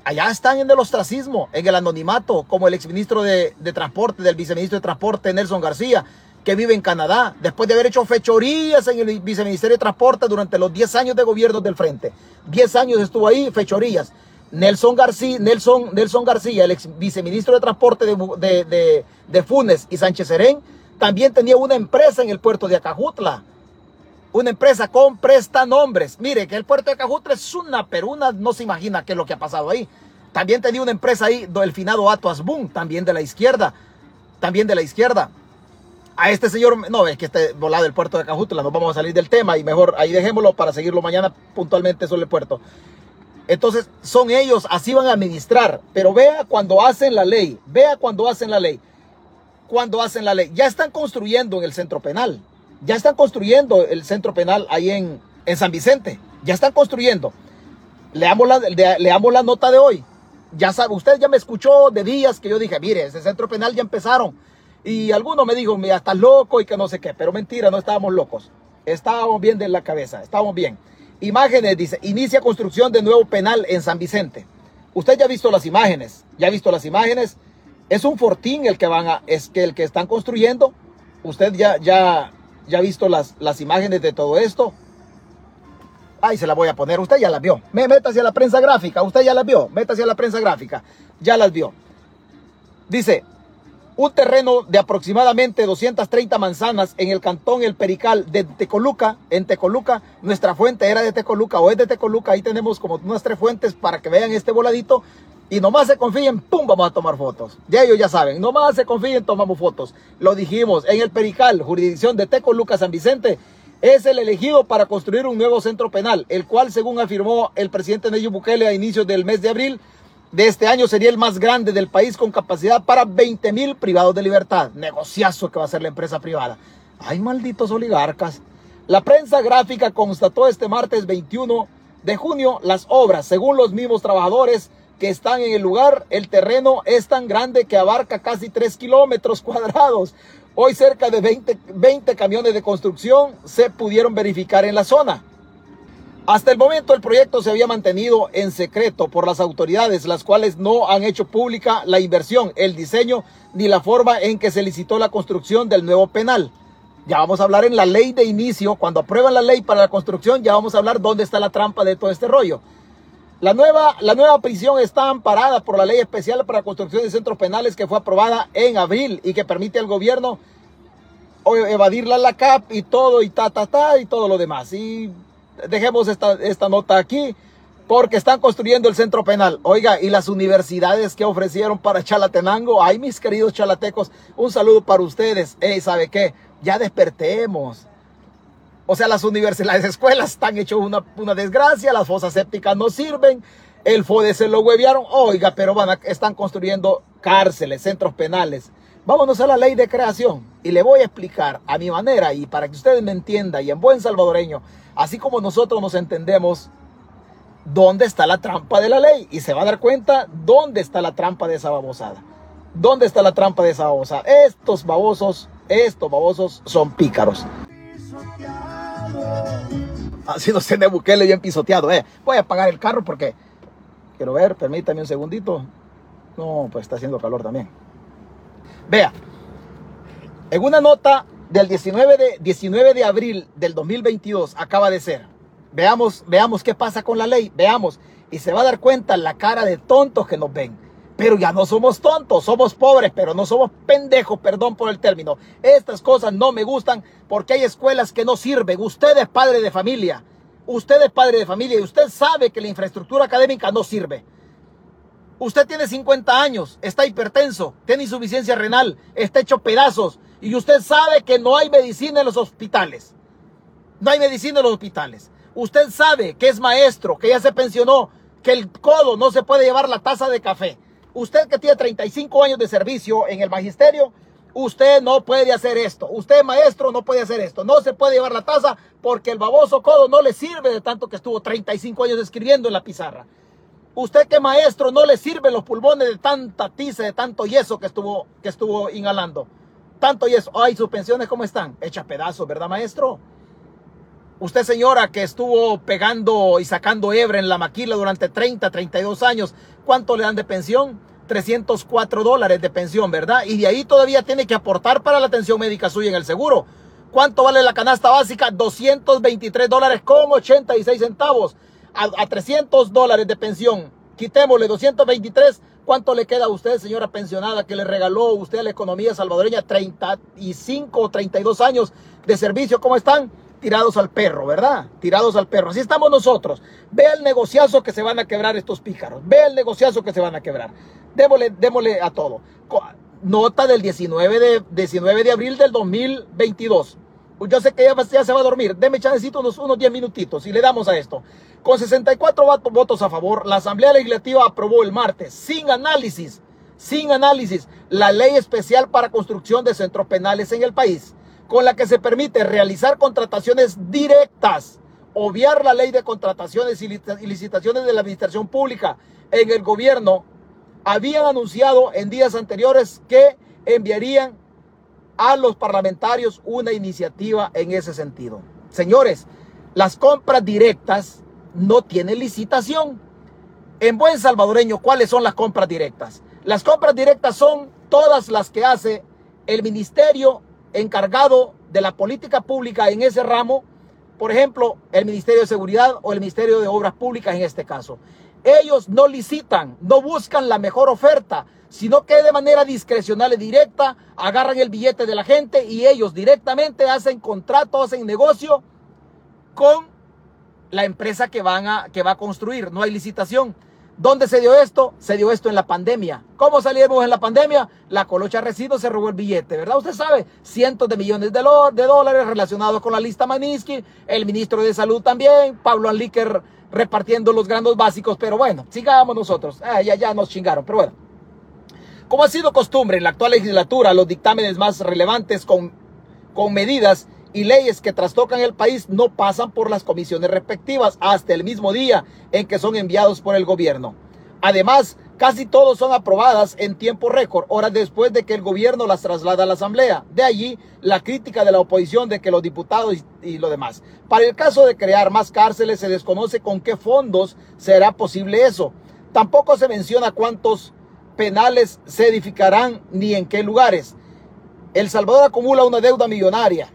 Allá están en el ostracismo, en el anonimato, como el exministro de, de Transporte, del viceministro de Transporte, Nelson García, que vive en Canadá, después de haber hecho fechorías en el viceministerio de Transporte durante los 10 años de gobierno del frente. 10 años estuvo ahí, fechorías. Nelson García, Nelson, Nelson García, el ex viceministro de Transporte de, de, de, Funes y Sánchez Serén, también tenía una empresa en el puerto de Acajutla. Una empresa con prestanombres. Mire, que el puerto de Acajutla es una peruna, no se imagina qué es lo que ha pasado ahí. También tenía una empresa ahí, el finado Ato Asbun, también de la izquierda. También de la izquierda a este señor, no, es que esté volado el puerto de Acajutla, no vamos a salir del tema y mejor ahí dejémoslo para seguirlo mañana puntualmente sobre el puerto. Entonces, son ellos, así van a administrar, pero vea cuando hacen la ley, vea cuando hacen la ley, cuando hacen la ley, ya están construyendo en el centro penal, ya están construyendo el centro penal ahí en, en San Vicente, ya están construyendo. Leamos la, leamos la nota de hoy. Ya sabe, usted ya me escuchó de días que yo dije, mire, ese centro penal ya empezaron y alguno me dijo, mira, estás loco y que no sé qué. Pero mentira, no estábamos locos. Estábamos bien de la cabeza, estábamos bien. Imágenes, dice, inicia construcción de nuevo penal en San Vicente. Usted ya ha visto las imágenes, ya ha visto las imágenes. Es un fortín el que van a, es que el que están construyendo. Usted ya, ya, ya visto las, las imágenes de todo esto. Ahí se la voy a poner. Usted ya las vio. Métase a la prensa gráfica. Usted ya las vio. Métase a la prensa gráfica. Ya las vio. Dice, un terreno de aproximadamente 230 manzanas en el cantón El Perical de Tecoluca, en Tecoluca, nuestra fuente era de Tecoluca o es de Tecoluca, ahí tenemos como unas tres fuentes para que vean este voladito y nomás se confíen, pum, vamos a tomar fotos. Ya ellos ya saben, nomás se confíen, tomamos fotos. Lo dijimos, en El Perical, jurisdicción de Tecoluca, San Vicente, es el elegido para construir un nuevo centro penal, el cual, según afirmó el presidente Nayib Bukele a inicios del mes de abril, de este año sería el más grande del país con capacidad para 20 mil privados de libertad. Negociazo que va a ser la empresa privada. Ay, malditos oligarcas. La prensa gráfica constató este martes 21 de junio las obras. Según los mismos trabajadores que están en el lugar, el terreno es tan grande que abarca casi 3 kilómetros cuadrados. Hoy cerca de 20, 20 camiones de construcción se pudieron verificar en la zona. Hasta el momento el proyecto se había mantenido en secreto por las autoridades, las cuales no han hecho pública la inversión, el diseño ni la forma en que se licitó la construcción del nuevo penal. Ya vamos a hablar en la ley de inicio, cuando aprueban la ley para la construcción, ya vamos a hablar dónde está la trampa de todo este rollo. La nueva, la nueva prisión está amparada por la ley especial para construcción de centros penales que fue aprobada en abril y que permite al gobierno evadirla la CAP y todo y ta, ta, ta y todo lo demás. Y dejemos esta, esta nota aquí porque están construyendo el centro penal. Oiga, y las universidades que ofrecieron para Chalatenango, ay mis queridos chalatecos, un saludo para ustedes. Ey, ¿sabe qué? Ya despertemos. O sea, las universidades, las escuelas están hechos una, una desgracia, las fosas sépticas no sirven, el FODE se lo huevearon. Oiga, pero van a, están construyendo cárceles, centros penales. Vámonos a la ley de creación y le voy a explicar a mi manera y para que ustedes me entiendan y en buen salvadoreño, así como nosotros nos entendemos, dónde está la trampa de la ley y se va a dar cuenta dónde está la trampa de esa babosada. ¿Dónde está la trampa de esa babosada? Estos babosos, estos babosos son pícaros. Así no se de Bukele bien pisoteado, eh. Voy a apagar el carro porque quiero ver, permítame un segundito. No, pues está haciendo calor también. Vea, en una nota del 19 de, 19 de abril del 2022 acaba de ser. Veamos, veamos qué pasa con la ley, veamos. Y se va a dar cuenta la cara de tontos que nos ven. Pero ya no somos tontos, somos pobres, pero no somos pendejos, perdón por el término. Estas cosas no me gustan porque hay escuelas que no sirven. Usted es padre de familia, usted es padre de familia y usted sabe que la infraestructura académica no sirve. Usted tiene 50 años, está hipertenso, tiene insuficiencia renal, está hecho pedazos y usted sabe que no hay medicina en los hospitales. No hay medicina en los hospitales. Usted sabe que es maestro, que ya se pensionó, que el codo no se puede llevar la taza de café. Usted que tiene 35 años de servicio en el magisterio, usted no puede hacer esto. Usted maestro no puede hacer esto. No se puede llevar la taza porque el baboso codo no le sirve de tanto que estuvo 35 años escribiendo en la pizarra. Usted que maestro no le sirven los pulmones de tanta tiza, de tanto yeso que estuvo, que estuvo inhalando. Tanto yeso. Ay, sus pensiones, ¿cómo están? Hecha pedazos, ¿verdad, maestro? Usted, señora, que estuvo pegando y sacando hebra en la maquila durante 30, 32 años, ¿cuánto le dan de pensión? 304 dólares de pensión, ¿verdad? Y de ahí todavía tiene que aportar para la atención médica suya en el seguro. ¿Cuánto vale la canasta básica? 223 dólares con 86 centavos a, 300 dólares de pensión, quitémosle 223, ¿cuánto le queda a usted, señora pensionada, que le regaló usted a la economía salvadoreña 35 o 32 años de servicio? ¿Cómo están? Tirados al perro, ¿verdad? Tirados al perro. Así estamos nosotros. Ve el negociazo que se van a quebrar estos pícaros. Ve el negociazo que se van a quebrar. Démosle, démosle a todo. Nota del 19 de, 19 de abril del 2022. Yo sé que ya, se va a dormir. Deme chancecito unos, unos 10 minutitos y le damos a esto. Con 64 votos a favor, la Asamblea Legislativa aprobó el martes, sin análisis, sin análisis, la ley especial para construcción de centros penales en el país, con la que se permite realizar contrataciones directas, obviar la ley de contrataciones y licitaciones de la administración pública en el gobierno. Habían anunciado en días anteriores que enviarían a los parlamentarios una iniciativa en ese sentido. Señores, las compras directas no tienen licitación. En buen salvadoreño, ¿cuáles son las compras directas? Las compras directas son todas las que hace el ministerio encargado de la política pública en ese ramo, por ejemplo, el Ministerio de Seguridad o el Ministerio de Obras Públicas en este caso. Ellos no licitan, no buscan la mejor oferta, sino que de manera discrecional y directa agarran el billete de la gente y ellos directamente hacen contrato, hacen negocio con la empresa que, van a, que va a construir. No hay licitación. ¿Dónde se dio esto? Se dio esto en la pandemia. ¿Cómo salimos en la pandemia? La colocha residuos se robó el billete, ¿verdad? Usted sabe, cientos de millones de, dólares relacionados con la lista Maniski, el ministro de Salud también, Pablo Anliker repartiendo los granos básicos, pero bueno, sigamos nosotros. Ah, ya, ya nos chingaron, pero bueno. Como ha sido costumbre en la actual legislatura, los dictámenes más relevantes con, con medidas y leyes que trastocan el país no pasan por las comisiones respectivas hasta el mismo día en que son enviados por el gobierno. Además, casi todos son aprobadas en tiempo récord, horas después de que el gobierno las traslada a la Asamblea. De allí la crítica de la oposición de que los diputados y, y lo demás. Para el caso de crear más cárceles, se desconoce con qué fondos será posible eso. Tampoco se menciona cuántos penales se edificarán ni en qué lugares. El Salvador acumula una deuda millonaria.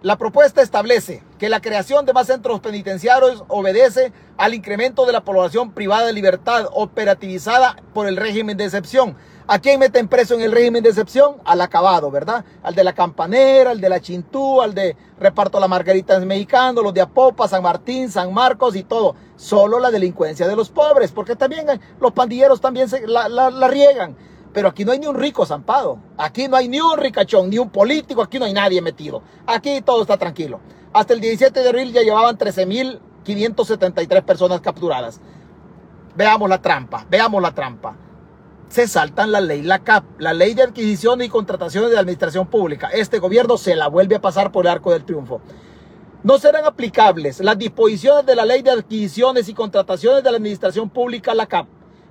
La propuesta establece que la creación de más centros penitenciarios obedece al incremento de la población privada de libertad operativizada por el régimen de excepción. ¿A quién meten preso en el régimen de excepción? Al acabado, ¿verdad? Al de la campanera, al de la chintú, al de reparto la margarita mexicano, los de Apopa, San Martín, San Marcos y todo. Solo la delincuencia de los pobres, porque también los pandilleros también se, la, la, riegan. Pero aquí no hay ni un rico zampado. Aquí no hay ni un ricachón, ni un político. Aquí no hay nadie metido. Aquí todo está tranquilo. Hasta el 17 de abril ya llevaban 13.573 personas capturadas. Veamos la trampa, veamos la trampa se saltan la ley, la CAP, la ley de adquisición y contrataciones de la administración pública. Este gobierno se la vuelve a pasar por el arco del triunfo. No serán aplicables las disposiciones de la ley de adquisiciones y contrataciones de la administración pública, la CAP,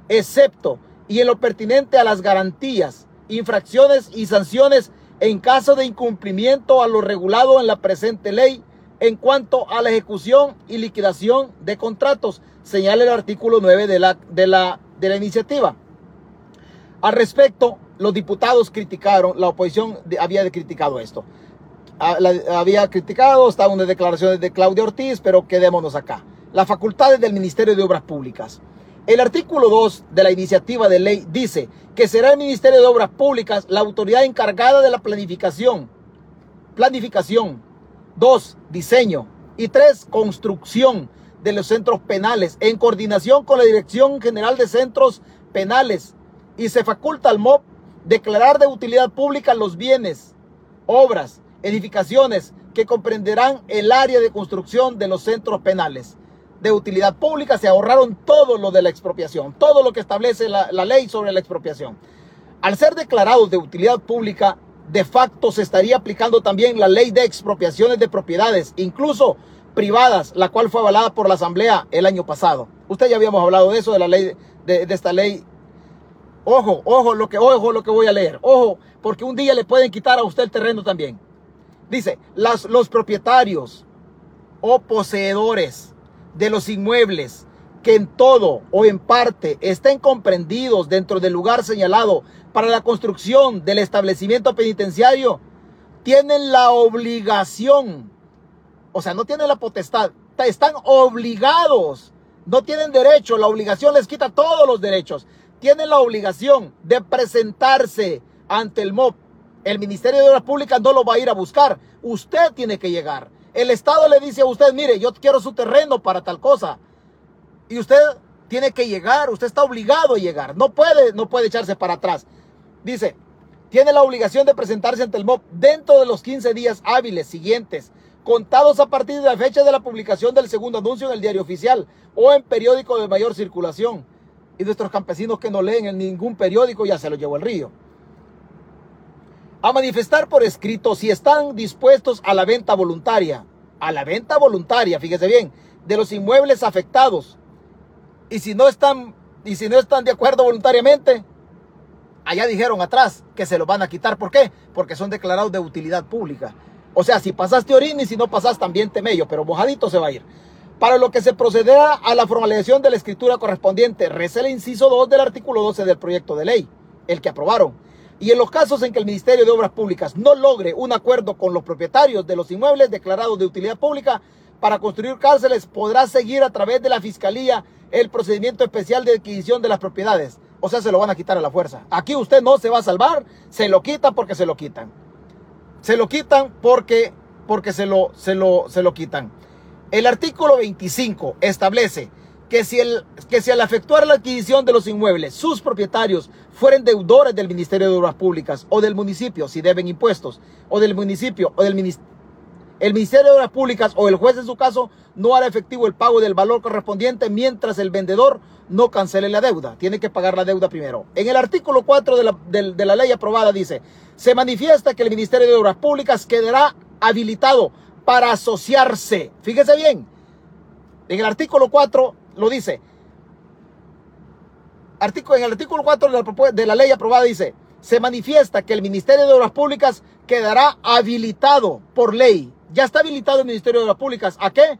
excepto y en lo pertinente a las garantías, infracciones y sanciones en caso de incumplimiento a lo regulado en la presente ley en cuanto a la ejecución y liquidación de contratos, señala el artículo 9 de la, de la, de la iniciativa. Al respecto, los diputados criticaron, la oposición había criticado esto. Ah, había criticado, estaban unas declaraciones de Claudia Ortiz, pero quedémonos acá. Las facultades del Ministerio de Obras Públicas. El artículo 2 de la iniciativa de ley dice que será el Ministerio de Obras Públicas la autoridad encargada de la planificación. Planificación. 2. Diseño. Y 3. Construcción de los centros penales en coordinación con la Dirección General de Centros penales y se faculta al MOP declarar de utilidad pública los bienes, obras, edificaciones que comprenderán el área de construcción de los centros penales. De utilidad pública se ahorraron todo lo de la expropiación, todo lo que establece la, ley sobre la expropiación. Al ser declarados de utilidad pública, de facto se estaría aplicando también la ley de expropiaciones de propiedades, incluso privadas, la cual fue avalada por la Asamblea el año pasado. Usted ya habíamos hablado de eso, de la ley, de, de esta ley. Ojo, ojo lo que, ojo lo que voy a leer. Ojo, porque un día le pueden quitar a usted el terreno también. Dice, las, los propietarios o poseedores de los inmuebles que en todo o en parte estén comprendidos dentro del lugar señalado para la construcción del establecimiento penitenciario, tienen la obligación, o sea, no tienen la potestad, están obligados, no tienen derecho, la obligación les quita todos los derechos, tienen la obligación de presentarse ante el MOP. El Ministerio de Obras Públicas no lo va a ir a buscar, usted tiene que llegar. El Estado le dice a usted, mire, yo quiero su terreno para tal cosa. Y usted tiene que llegar, usted está obligado a llegar, no puede, no puede echarse para atrás. Dice, tiene la obligación de presentarse ante el MOP dentro de los 15 días hábiles siguientes, contados a partir de la fecha de la publicación del segundo anuncio en el diario oficial o en periódico de mayor circulación. Y nuestros campesinos que no leen en ningún periódico ya se lo llevó el río. A manifestar por escrito si están dispuestos a la venta voluntaria, a la venta voluntaria, fíjese bien, de los inmuebles afectados. Y si no están, y si no están de acuerdo voluntariamente, allá dijeron atrás que se los van a quitar. ¿Por qué? Porque son declarados de utilidad pública. O sea, si pasaste orín y si no pasas también te mello, pero mojadito se va a ir. Para lo que se procederá a la formalización de la escritura correspondiente, reza el inciso 2 del artículo 12 del proyecto de ley, el que aprobaron. Y en los casos en que el Ministerio de Obras Públicas no logre un acuerdo con los propietarios de los inmuebles declarados de utilidad pública para construir cárceles, podrá seguir a través de la Fiscalía el procedimiento especial de adquisición de las propiedades. O sea, se lo van a quitar a la fuerza. Aquí usted no se va a salvar, se lo quitan porque se lo quitan. Se lo quitan porque, porque se, lo, se, lo, se lo quitan. El artículo 25 establece que si, el, que si al efectuar la adquisición de los inmuebles, sus propietarios fueren deudores del Ministerio de Obras Públicas o del municipio, si deben impuestos, o del municipio o del ministerio, el Ministerio de Obras Públicas o el juez en su caso no hará efectivo el pago del valor correspondiente mientras el vendedor no cancele la deuda. Tiene que pagar la deuda primero. En el artículo 4 de la, de, de la ley aprobada dice, se manifiesta que el Ministerio de Obras Públicas quedará habilitado para asociarse. Fíjese bien, en el artículo 4 lo dice. En el artículo 4 de la, de la ley aprobada dice, se manifiesta que el Ministerio de Obras Públicas quedará habilitado por ley. Ya está habilitado el Ministerio de Obras Públicas. ¿A qué?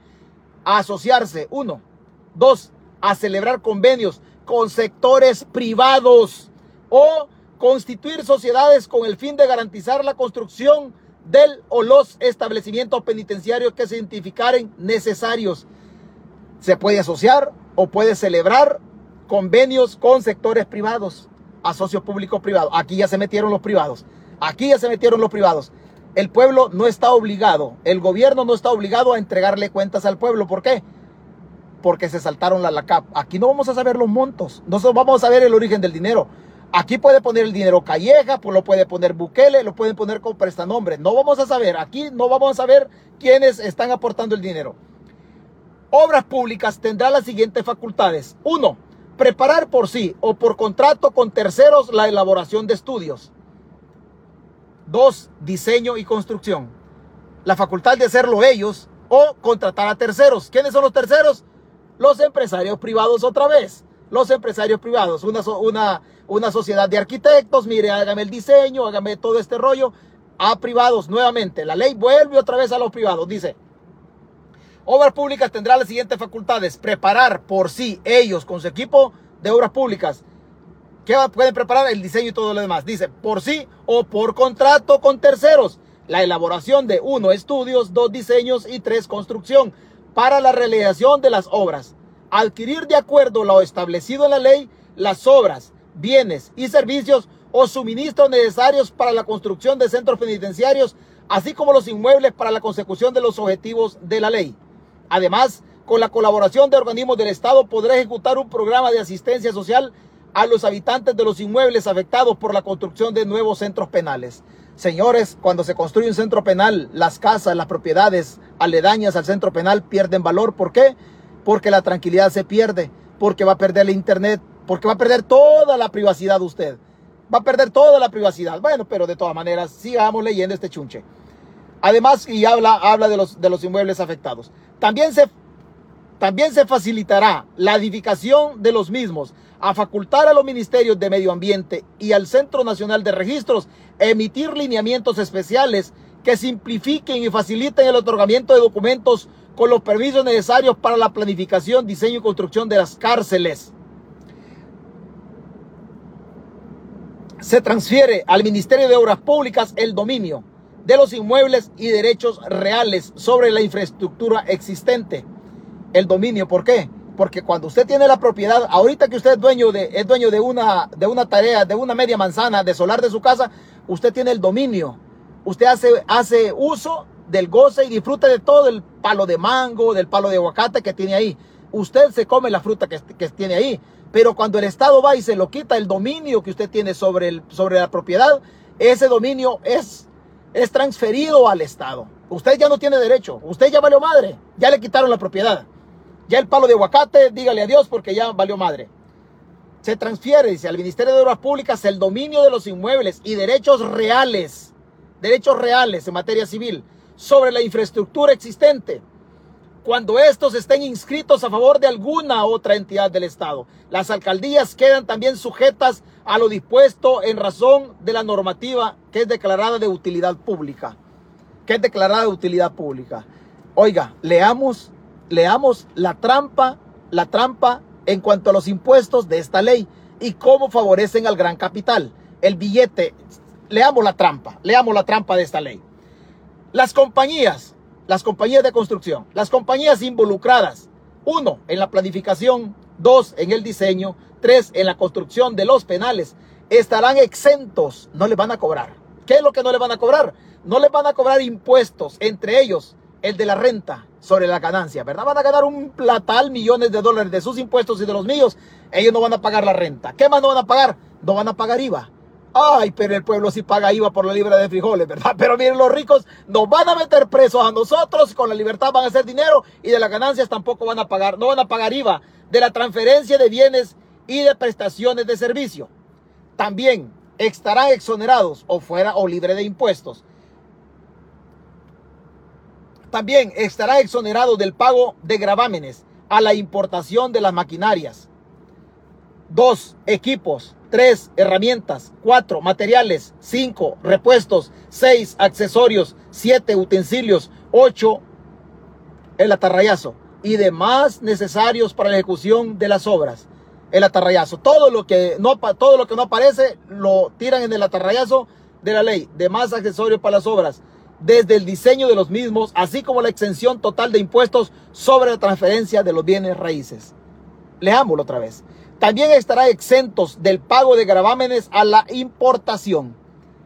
A asociarse. Uno. Dos. A celebrar convenios con sectores privados o constituir sociedades con el fin de garantizar la construcción del o los establecimientos penitenciarios que se identificaren necesarios. Se puede asociar o puede celebrar convenios con sectores privados, a socios públicos privados. Aquí ya se metieron los privados. Aquí ya se metieron los privados. El pueblo no está obligado, el gobierno no está obligado a entregarle cuentas al pueblo. ¿Por qué? Porque se saltaron la LACAP. Aquí no vamos a saber los montos, no vamos a saber el origen del dinero. Aquí puede poner el dinero Calleja, pues lo puede poner Bukele, lo pueden poner con prestanombre. No vamos a saber, aquí no vamos a saber quiénes están aportando el dinero. Obras Públicas tendrá las siguientes facultades. Uno, preparar por sí o por contrato con terceros la elaboración de estudios. Dos, diseño y construcción. La facultad de hacerlo ellos o contratar a terceros. ¿Quiénes son los terceros? Los empresarios privados otra vez. Los empresarios privados. Una, una, una sociedad de arquitectos. Mire, hágame el diseño, hágame todo este rollo. A privados nuevamente. La ley vuelve otra vez a los privados. Dice, Obras Públicas tendrá las siguientes facultades. Preparar por sí, ellos, con su equipo de obras públicas. ¿Qué pueden preparar? El diseño y todo lo demás. Dice, por sí o por contrato con terceros. La elaboración de uno, estudios, dos, diseños y tres, construcción. Para la realización de las obras. Adquirir de acuerdo lo establecido en la ley las obras, bienes y servicios o suministros necesarios para la construcción de centros penitenciarios, así como los inmuebles para la consecución de los objetivos de la ley. Además, con la colaboración de organismos del Estado podrá ejecutar un programa de asistencia social a los habitantes de los inmuebles afectados por la construcción de nuevos centros penales. Señores, cuando se construye un centro penal, las casas, las propiedades aledañas al centro penal pierden valor. ¿Por qué? Porque la tranquilidad se pierde, porque va a perder el internet, porque va a perder toda la privacidad de usted. Va a perder toda la privacidad. Bueno, pero de todas maneras, sigamos leyendo este chunche. Además, y habla, habla de, los, de los inmuebles afectados. También se, también se facilitará la edificación de los mismos a facultar a los ministerios de Medio Ambiente y al Centro Nacional de Registros emitir lineamientos especiales que simplifiquen y faciliten el otorgamiento de documentos con los permisos necesarios para la planificación, diseño y construcción de las cárceles. Se transfiere al Ministerio de Obras Públicas el dominio de los inmuebles y derechos reales sobre la infraestructura existente. El dominio, ¿por qué? Porque cuando usted tiene la propiedad, ahorita que usted es dueño de, es dueño de una, de una tarea, de una media manzana, de solar de su casa, usted tiene el dominio. Usted hace, hace uso del goce y disfruta de todo el palo de mango, del palo de aguacate que tiene ahí. Usted se come la fruta que, que tiene ahí. Pero cuando el Estado va y se lo quita el dominio que usted tiene sobre, el, sobre la propiedad, ese dominio es, es transferido al Estado. Usted ya no tiene derecho. Usted ya valió madre. Ya le quitaron la propiedad. Ya el palo de aguacate, dígale adiós porque ya valió madre. Se transfiere, dice, al Ministerio de Obras Públicas el dominio de los inmuebles y derechos reales, derechos reales en materia civil sobre la infraestructura existente cuando estos estén inscritos a favor de alguna otra entidad del Estado. Las alcaldías quedan también sujetas a lo dispuesto en razón de la normativa que es declarada de utilidad pública. Que es declarada de utilidad pública. Oiga, leamos leamos la trampa, la trampa en cuanto a los impuestos de esta ley y cómo favorecen al gran capital. El billete, leamos la trampa, leamos la trampa de esta ley. Las compañías, las compañías de construcción, las compañías involucradas, uno, en la planificación, dos, en el diseño, tres, en la construcción de los penales, estarán exentos, no les van a cobrar. ¿Qué es lo que no les van a cobrar? No les van a cobrar impuestos, entre ellos el de la renta, sobre la ganancia, ¿verdad? Van a ganar un platal millones de dólares de sus impuestos y de los míos. Ellos no van a pagar la renta. ¿Qué más no van a pagar? No van a pagar IVA. Ay, pero el pueblo sí paga IVA por la libra de frijoles, ¿verdad? Pero miren, los ricos nos van a meter presos a nosotros, con la libertad van a hacer dinero y de las ganancias tampoco van a pagar, no van a pagar IVA de la transferencia de bienes y de prestaciones de servicio. También estarán exonerados o fuera o libre de impuestos también estará exonerado del pago de gravámenes a la importación de las maquinarias. Dos, equipos. Tres, herramientas. Cuatro, materiales. Cinco, repuestos. Seis, accesorios. Siete, utensilios. Ocho, el atarrayazo. Y demás necesarios para la ejecución de las obras. El atarrayazo. Todo lo que no, todo lo que no aparece lo tiran en el atarrayazo de la ley. Demás accesorios para las obras desde el diseño de los mismos, así como la exención total de impuestos sobre la transferencia de los bienes raíces. Leámoslo otra vez. También estará exentos del pago de gravámenes a la importación.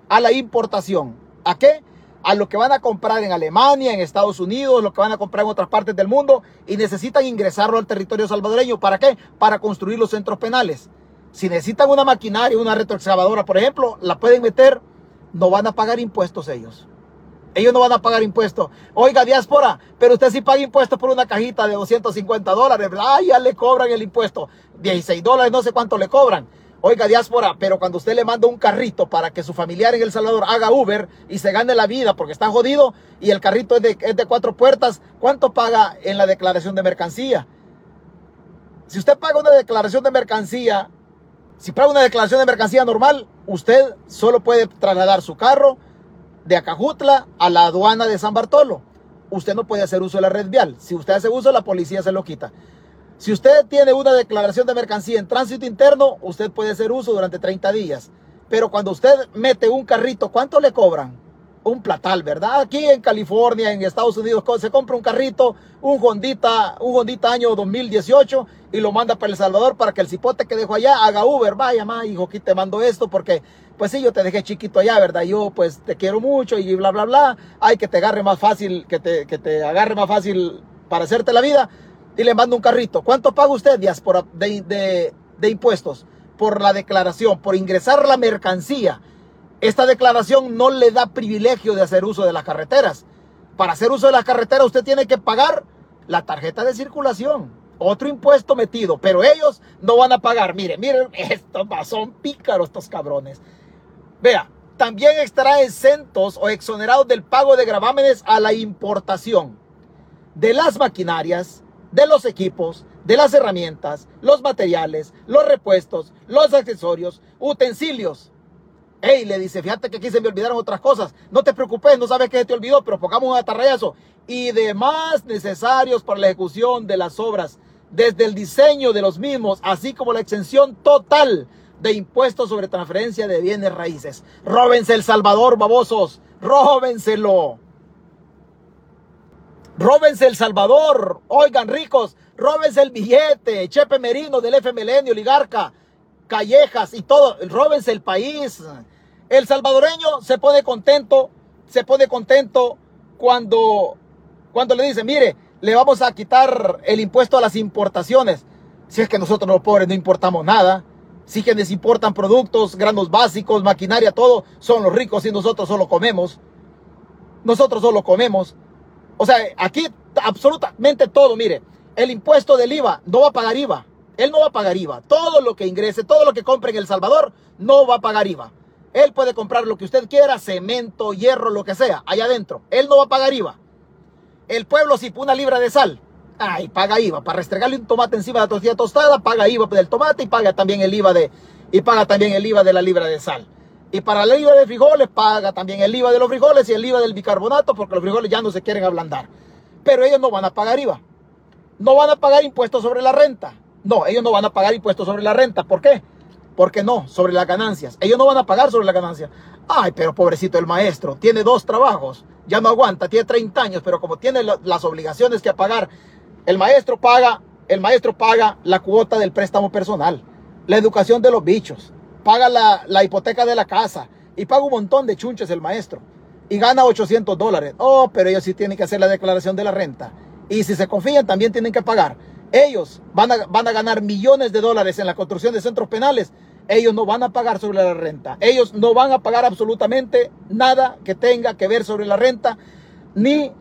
A la importación. ¿A qué? A lo que van a comprar en Alemania, en Estados Unidos, lo que van a comprar en otras partes del mundo y necesitan ingresarlo al territorio salvadoreño. ¿Para qué? Para construir los centros penales. Si necesitan una maquinaria, una retroexcavadora, por ejemplo, la pueden meter, no van a pagar impuestos ellos. Ellos no van a pagar impuestos. Oiga, diáspora, pero usted sí paga impuestos por una cajita de 250 dólares. Ay, ya le cobran el impuesto. 16 dólares, no sé cuánto le cobran. Oiga, diáspora, pero cuando usted le manda un carrito para que su familiar en El Salvador haga Uber y se gane la vida porque está jodido y el carrito es de, es de cuatro puertas, ¿cuánto paga en la declaración de mercancía? Si usted paga una declaración de mercancía, si paga una declaración de mercancía normal, usted solo puede trasladar su carro, de Acajutla a la aduana de San Bartolo. Usted no puede hacer uso de la red vial. Si usted hace uso, la policía se lo quita. Si usted tiene una declaración de mercancía en tránsito interno, usted puede hacer uso durante 30 días. Pero cuando usted mete un carrito, ¿cuánto le cobran? Un platal, ¿verdad? Aquí en California, en Estados Unidos, se compra un carrito, un Hondita, un Hondita año 2018 y lo manda para El Salvador para que el cipote que dejó allá haga Uber. Vaya, ma, hijo, aquí te mando esto porque pues sí, yo te dejé chiquito allá, ¿verdad? Yo pues te quiero mucho y bla, bla, bla. Hay que te agarre más fácil, que te, que te agarre más fácil para hacerte la vida. Y le mando un carrito. ¿Cuánto paga usted, diáspora, de, de, de impuestos? por la declaración, por ingresar la mercancía, esta declaración no le da privilegio de hacer uso de las carreteras. Para hacer uso de las carreteras usted tiene que pagar la tarjeta de circulación, otro impuesto metido, pero ellos no van a pagar. Miren, miren, estos son pícaros estos cabrones. Vea, también estará exentos o exonerados del pago de gravámenes a la importación de las maquinarias, de los equipos, de las herramientas, los materiales, los repuestos, los accesorios, utensilios. Ey, le dice, fíjate que aquí se me olvidaron otras cosas. No te preocupes, no sabes que te olvidó, pero pongamos un atarrayazo. Y demás necesarios para la ejecución de las obras, desde el diseño de los mismos, así como la exención total de impuestos sobre transferencia de bienes raíces. Róbense El Salvador, babosos. Róbenselo. Róbense El Salvador. Oigan, ricos. Róbense el billete. Chepe Merino del F Milenio, Oligarca. Callejas y todo. Róbense el país. El salvadoreño se pone contento. Se pone contento cuando, cuando le dice, mire, le vamos a quitar el impuesto a las importaciones. Si es que nosotros los pobres no importamos nada. Si quienes importan productos, granos básicos, maquinaria, todo, son los ricos y nosotros solo comemos. Nosotros solo comemos. O sea, aquí absolutamente todo, mire, el impuesto del IVA no va a pagar IVA. Él no va a pagar IVA. Todo lo que ingrese, todo lo que compre en El Salvador, no va a pagar IVA. Él puede comprar lo que usted quiera, cemento, hierro, lo que sea, allá adentro. Él no va a pagar IVA. El pueblo, si una libra de sal, ay, paga IVA. Para restregarle un tomate encima de la tortilla tostada, paga IVA del tomate y paga también el IVA de, y paga también el IVA de la libra de sal. Y para el IVA de frijoles, paga también el IVA de los frijoles y el IVA del bicarbonato, porque los frijoles ya no se quieren ablandar. Pero ellos no van a pagar IVA. No van a pagar impuestos sobre la renta. No, ellos no van a pagar impuestos sobre la renta. ¿Por qué? Porque no, sobre las ganancias. Ellos no van a pagar sobre las ganancias. Ay, pero pobrecito el maestro, tiene dos trabajos, ya no aguanta, tiene 30 años, pero como tiene las obligaciones que pagar, el maestro paga, el maestro paga la cuota del préstamo personal, la educación de los bichos, paga la, la hipoteca de la casa y paga un montón de chunches el maestro y gana 800 dólares. Oh, pero ellos sí tienen que hacer la declaración de la renta. Y si se confían, también tienen que pagar. Ellos van a, van a ganar millones de dólares en la construcción de centros penales. Ellos no van a pagar sobre la renta. Ellos no van a pagar absolutamente nada que tenga que ver sobre la renta, ni,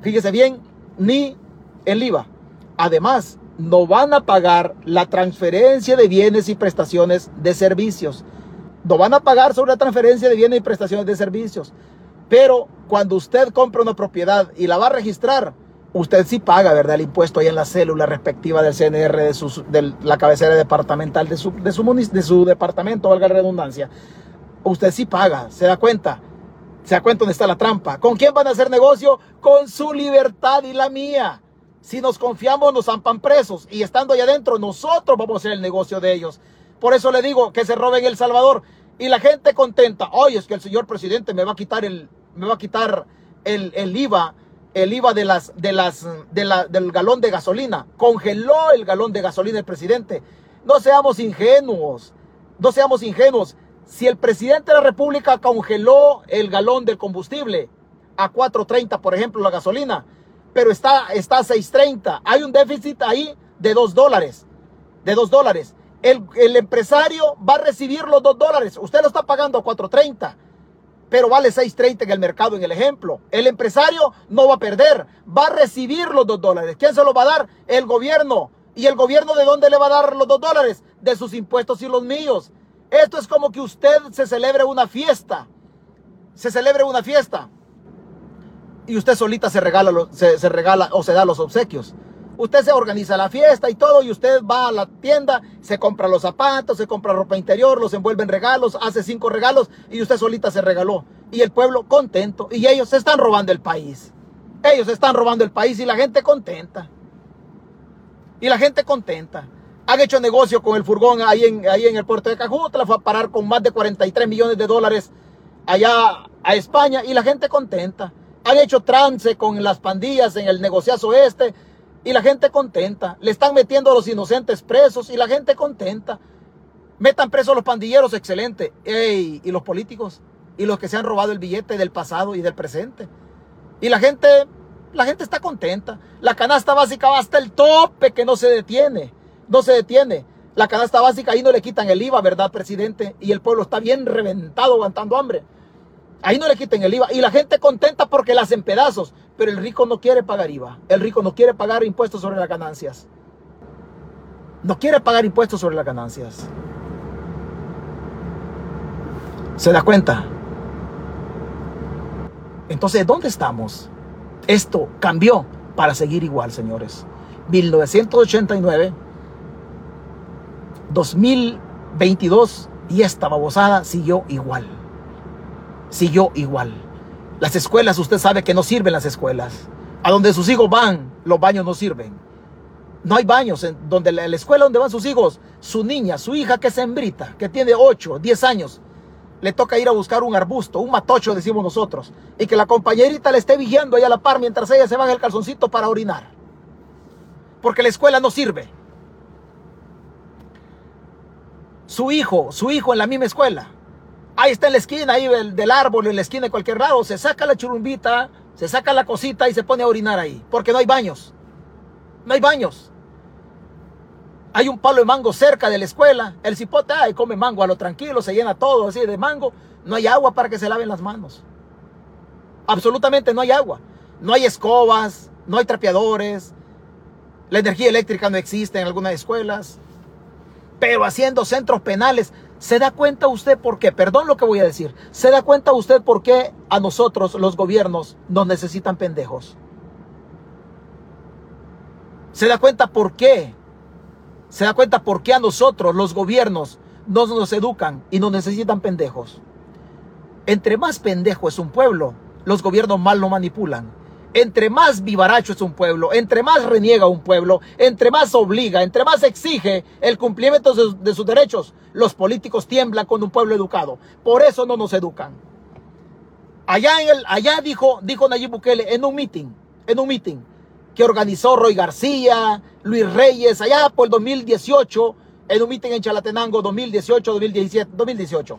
fíjese bien, ni el IVA. Además, no van a pagar la transferencia de bienes y prestaciones de servicios. No van a pagar sobre la transferencia de bienes y prestaciones de servicios. Pero cuando usted compra una propiedad y la va a registrar, usted sí paga, ¿verdad? El impuesto ahí en la célula respectiva del CNR de, su, de la cabecera departamental de su, de, su, de su departamento, valga la redundancia. Usted sí paga, se da cuenta. Se da cuenta dónde está la trampa. ¿Con quién van a hacer negocio? Con su libertad y la mía. Si nos confiamos, nos zampan presos. Y estando allá adentro, nosotros vamos a hacer el negocio de ellos. Por eso le digo que se roben El Salvador. Y la gente contenta. Oye, es que el señor presidente me va a quitar el, me va a quitar el, el IVA el IVA de las, de las, de la, del galón de gasolina. Congeló el galón de gasolina el presidente. No seamos ingenuos. No seamos ingenuos. Si el presidente de la República congeló el galón del combustible a 4.30, por ejemplo, la gasolina, pero está, está a 6.30, hay un déficit ahí de 2 dólares. De 2 dólares. El, el empresario va a recibir los 2 dólares. Usted lo está pagando a 4.30 pero vale 6.30 en el mercado en el ejemplo. El empresario no va a perder, va a recibir los 2 dólares. ¿Quién se los va a dar? El gobierno. ¿Y el gobierno de dónde le va a dar los 2 dólares? De sus impuestos y los míos. Esto es como que usted se celebre una fiesta. Se celebre una fiesta. Y usted solita se regala, se, se regala o se da los obsequios. Usted se organiza la fiesta y todo y usted va a la tienda, se compra los zapatos, se compra ropa interior, los envuelve en regalos, hace cinco regalos y usted solita se regaló. Y el pueblo contento y ellos se están robando el país. Ellos están robando el país y la gente contenta. Y la gente contenta. Han hecho negocio con el furgón ahí en, ahí en el puerto de Cajutla, fue a parar con más de 43 millones de dólares allá a España y la gente contenta. Han hecho trance con las pandillas en el negociazo este y la gente contenta. Le están metiendo a los inocentes presos y la gente contenta. Metan presos a los pandilleros, excelente. Ey, y los políticos y los que se han robado el billete del pasado y del presente. Y la gente, la gente está contenta. La canasta básica va hasta el tope que no se detiene. No se detiene. La canasta básica ahí no le quitan el IVA, ¿verdad, presidente? Y el pueblo está bien reventado aguantando hambre. Ahí no le quiten el IVA. Y la gente contenta porque la hacen pedazos. Pero el rico no quiere pagar IVA. El rico no quiere pagar impuestos sobre las ganancias. No quiere pagar impuestos sobre las ganancias. ¿Se da cuenta? Entonces, ¿dónde estamos? Esto cambió para seguir igual, señores. 1989, 2022 y esta babosada siguió igual. Siguió igual. Las escuelas, usted sabe que no sirven las escuelas. A donde sus hijos van, los baños no sirven. No hay baños en donde la, la escuela donde van sus hijos, su niña, su hija que es hembrita, que tiene 8, 10 años, le toca ir a buscar un arbusto, un matocho, decimos nosotros, y que la compañerita le esté vigiando ahí a la par mientras ella se en el calzoncito para orinar. Porque la escuela no sirve. Su hijo, su hijo en la misma escuela. Ahí está en la esquina, ahí del, árbol, en la esquina de cualquier lado, se saca la churumbita, se saca la cosita y se pone a orinar ahí, porque no hay baños. No hay baños. Hay un palo de mango cerca de la escuela. El cipote, ay, come mango a lo tranquilo, se llena todo así de mango. No hay agua para que se laven las manos. Absolutamente no hay agua. No hay escobas, no hay trapeadores. La energía eléctrica no existe en algunas escuelas. Pero haciendo centros penales, ¿se da cuenta usted por qué? Perdón lo que voy a decir. ¿Se da cuenta usted por qué a nosotros los gobiernos nos necesitan pendejos? ¿Se da cuenta por qué? ¿Se da cuenta por qué a nosotros los gobiernos no nos educan y nos necesitan pendejos? Entre más pendejo es un pueblo, los gobiernos mal lo manipulan. Entre más vivaracho es un pueblo, entre más reniega un pueblo, entre más obliga, entre más exige el cumplimiento de, sus derechos, los políticos tiemblan con un pueblo educado. Por eso no nos educan. Allá, en el, allá dijo, dijo Nayib Bukele en un meeting, en un meeting, que organizó Roy García, Luis Reyes, allá por el 2018, en un meeting en Chalatenango, 2018, 2017, 2018.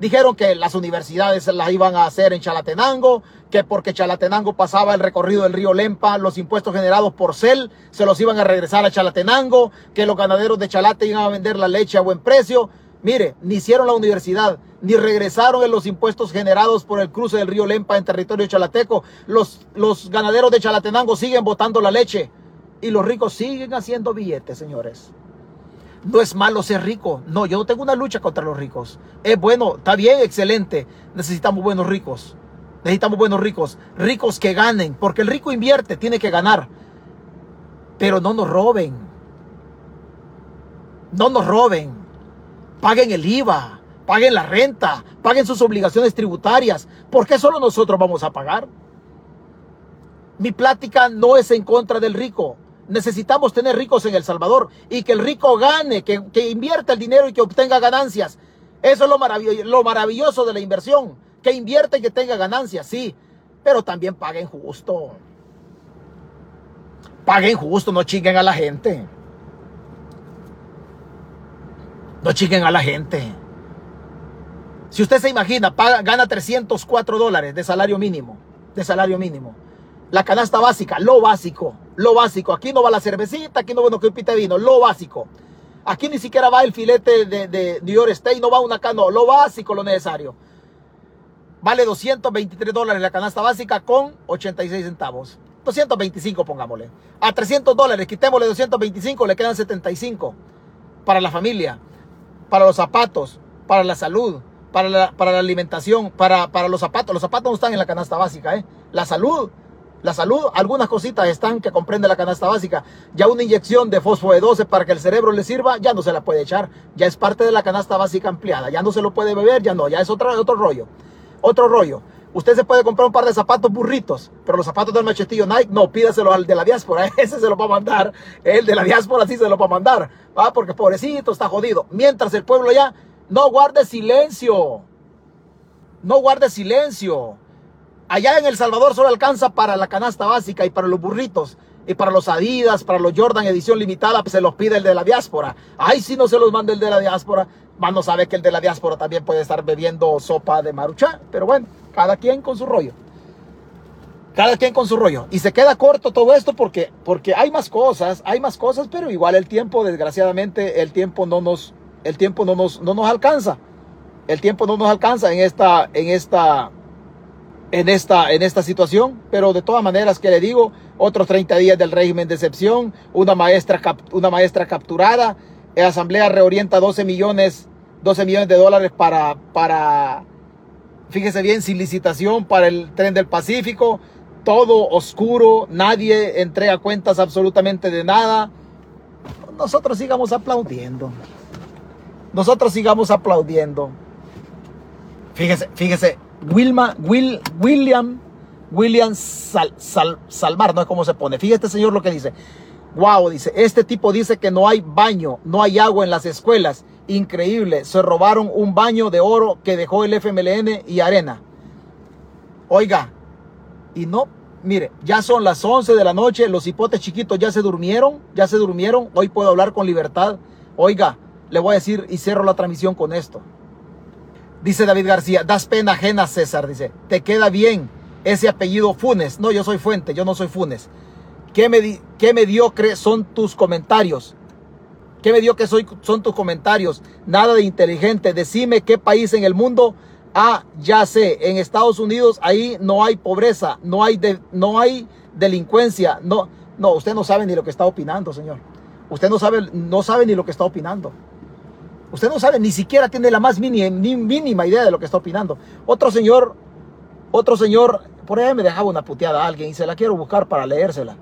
Dijeron que las universidades las iban a hacer en Chalatenango, que porque Chalatenango pasaba el recorrido del río Lempa, los impuestos generados por CEL se los iban a regresar a Chalatenango, que los ganaderos de Chalate iban a vender la leche a buen precio. Mire, ni hicieron la universidad, ni regresaron en los impuestos generados por el cruce del río Lempa en territorio chalateco. Los, los ganaderos de Chalatenango siguen botando la leche y los ricos siguen haciendo billetes, señores. No es malo ser rico. No, yo no tengo una lucha contra los ricos. Es bueno, está bien, excelente. Necesitamos buenos ricos. Necesitamos buenos ricos. Ricos que ganen. Porque el rico invierte, tiene que ganar. Pero no nos roben. No nos roben. Paguen el IVA. Paguen la renta. Paguen sus obligaciones tributarias. ¿Por qué solo nosotros vamos a pagar? Mi plática no es en contra del rico. Necesitamos tener ricos en El Salvador y que el rico gane, que, que invierta el dinero y que obtenga ganancias. Eso es lo lo maravilloso de la inversión. Que invierta y que tenga ganancias, sí. Pero también paguen justo. Paguen justo, no chinguen a la gente. No chinguen a la gente. Si usted se imagina, paga, gana 304 dólares de salario mínimo. De salario mínimo. La canasta básica, lo básico, lo básico. Aquí no va la cervecita, aquí no va una copita de vino, lo básico. Aquí ni siquiera va el filete de, de New York State, no va una cano, lo básico, lo necesario. Vale 223 dólares la canasta básica con 86 centavos. 225 pongámosle. A 300 dólares, quitémosle 225, le quedan 75 para la familia, para los zapatos, para la salud, para la, para la alimentación, para, para los zapatos. Los zapatos no están en la canasta básica, ¿eh? La salud, la salud, algunas cositas están que comprende la canasta básica. Ya una inyección de fósforo de 12 para que el cerebro le sirva, ya no se la puede echar. Ya es parte de la canasta básica ampliada. Ya no se lo puede beber, ya no, ya es otro, otro rollo. Otro rollo. Usted se puede comprar un par de zapatos burritos, pero los zapatos del machetillo Nike, no, pídaselo al de la diáspora. Ese se lo va a mandar. El de la diáspora sí se lo va a mandar. ¿va? Porque pobrecito está jodido. Mientras el pueblo ya no guarde silencio. No guarde silencio. Allá en El Salvador solo alcanza para la canasta básica y para los burritos. Y para los Adidas, para los Jordan edición limitada, pues se los pide el de la diáspora. Ay, si no se los manda el de la diáspora. Mano sabe que el de la diáspora también puede estar bebiendo sopa de maruchá. Pero bueno, cada quien con su rollo. cada quien con su rollo. Y se queda corto todo esto porque, porque hay más cosas, hay más cosas, pero igual el tiempo, desgraciadamente, el tiempo no nos, el tiempo no nos, no nos alcanza. El tiempo no nos alcanza en esta, en esta, en esta, en esta situación. Pero de todas maneras, que le digo, otros 30 días del régimen de excepción, una maestra, una maestra capturada, la asamblea reorienta 12 millones, 12 millones de dólares para, para, fíjese bien, sin licitación para el tren del Pacífico, todo oscuro, nadie entrega cuentas absolutamente de nada. Nosotros sigamos aplaudiendo. Nosotros sigamos aplaudiendo. Fíjese, fíjese, Wilma, Will, William, William Sal, Salmar, no es como se pone. Fíjese este señor lo que dice. Wow, dice, este tipo dice que no hay baño, no hay agua en las escuelas. Increíble, se robaron un baño de oro que dejó el FMLN y arena. Oiga, y no, mire, ya son las 11 de la noche, los hipotes chiquitos ya se durmieron, ya se durmieron, hoy puedo hablar con libertad. Oiga, le voy a decir y cierro la transmisión con esto. Dice David García, das pena ajena, César, dice, te queda bien ese apellido Funes. No, yo soy Fuente, yo no soy Funes. ¿Qué, me, qué mediocre son tus comentarios? ¿Qué mediocre soy, son tus comentarios? Nada de inteligente. Decime qué país en el mundo. Ah, ya sé, en Estados Unidos ahí no hay pobreza, no hay, no hay delincuencia. No, no, usted no sabe ni lo que está opinando, señor. Usted no sabe, no sabe ni lo que está opinando. Usted no sabe, ni siquiera tiene la más mínima, ni mínima idea de lo que está opinando. Otro señor, otro señor, por ahí me dejaba una puteada a alguien y se la quiero buscar para leérsela.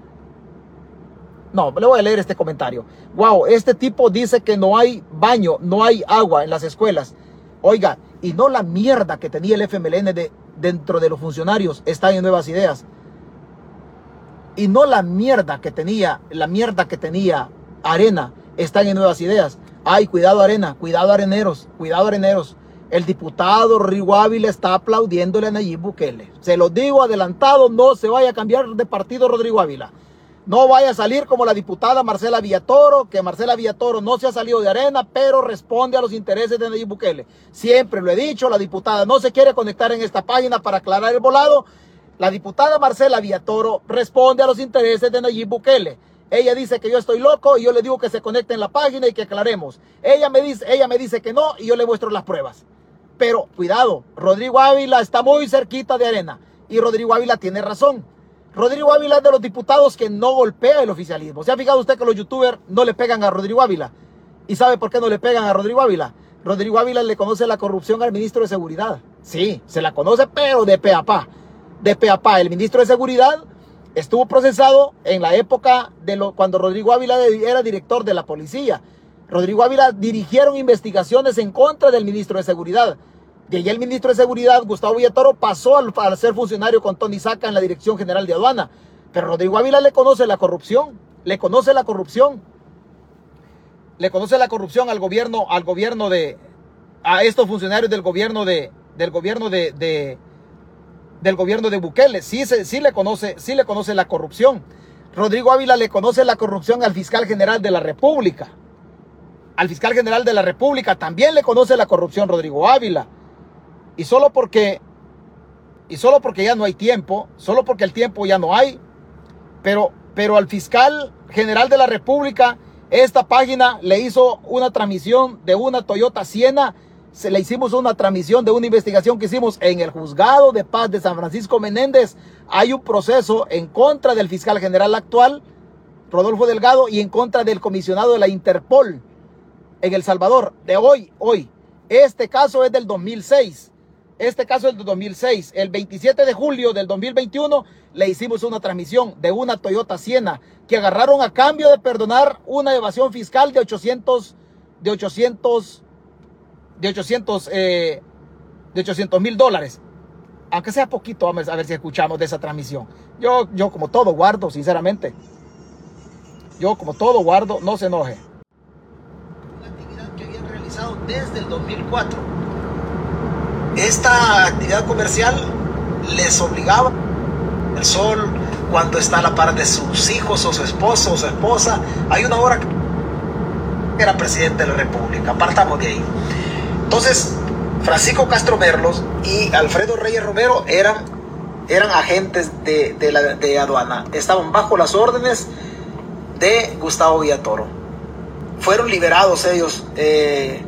No, le voy a leer este comentario. Wow, este tipo dice que no hay baño, no hay agua en las escuelas. Oiga, y no la mierda que tenía el FMLN de, dentro de los funcionarios está en Nuevas Ideas. Y no la mierda que tenía, la mierda que tenía Arena está en Nuevas Ideas. Ay, cuidado Arena, cuidado Areneros, cuidado Areneros. El diputado Rodrigo Ávila está aplaudiéndole a Nayib Bukele. Se lo digo adelantado, no se vaya a cambiar de partido Rodrigo Ávila. No vaya a salir como la diputada Marcela Villatoro, que Marcela Villatoro no se ha salido de arena, pero responde a los intereses de Nayib Bukele. Siempre lo he dicho, la diputada no se quiere conectar en esta página para aclarar el volado. La diputada Marcela Villatoro responde a los intereses de Nayib Bukele. Ella dice que yo estoy loco y yo le digo que se conecte en la página y que aclaremos. Ella me dice, ella me dice que no y yo le muestro las pruebas. Pero cuidado, Rodrigo Ávila está muy cerquita de arena y Rodrigo Ávila tiene razón. Rodrigo Ávila es de los diputados que no golpea el oficialismo. ¿Se ha fijado usted que los youtubers no le pegan a Rodrigo Ávila? ¿Y sabe por qué no le pegan a Rodrigo Ávila? Rodrigo Ávila le conoce la corrupción al ministro de Seguridad. Sí, se la conoce, pero de pe a pa. De pe a pa. El ministro de Seguridad Estuvo procesado en la época de cuando Rodrigo Ávila era director de la policía. Rodrigo Ávila dirigieron investigaciones en contra del ministro de Seguridad. De ahí el ministro de Seguridad, Gustavo Villatoro, pasó al, ser funcionario con Tony Saca en la Dirección General de Aduana. Pero Rodrigo Ávila le conoce la corrupción, le conoce la corrupción. Le conoce la corrupción al gobierno, al gobierno de, a estos funcionarios del gobierno de, del gobierno de, del gobierno de Bukele. Sí, sí, le conoce, sí le conoce la corrupción. Rodrigo Ávila le conoce la corrupción al fiscal general de la República. Al fiscal general de la República también le conoce la corrupción Rodrigo Ávila. Y solo porque y solo porque ya no hay tiempo, solo porque el tiempo ya no hay, pero pero al fiscal general de la República esta página le hizo una transmisión de una Toyota Siena se le hicimos una transmisión de una investigación que hicimos en el juzgado de paz de San Francisco Menéndez. Hay un proceso en contra del fiscal general actual, Rodolfo Delgado, y en contra del comisionado de la Interpol en El Salvador, de hoy, hoy. Este caso es del 2006. Este caso es del 2006. El 27 de julio del 2021 le hicimos una transmisión de una Toyota Siena que agarraron a cambio de perdonar una evasión fiscal de 800, de 800 de 800 eh, de 800 mil dólares. Aunque sea poquito, vamos a ver si escuchamos de esa transmisión. Yo, yo como todo guardo, sinceramente. Yo como todo guardo, no se enoje. Una actividad que habían realizado desde el 2004. Esta actividad comercial les obligaba el sol cuando está a la par de sus hijos o su esposo o su esposa. Hay una hora que era presidente de la República. Partamos de ahí. Entonces, Francisco Castro Merlos y Alfredo Reyes Romero eran eran agentes de, de, aduana. Estaban bajo las órdenes de Gustavo Villatoro. Fueron liberados ellos, eh,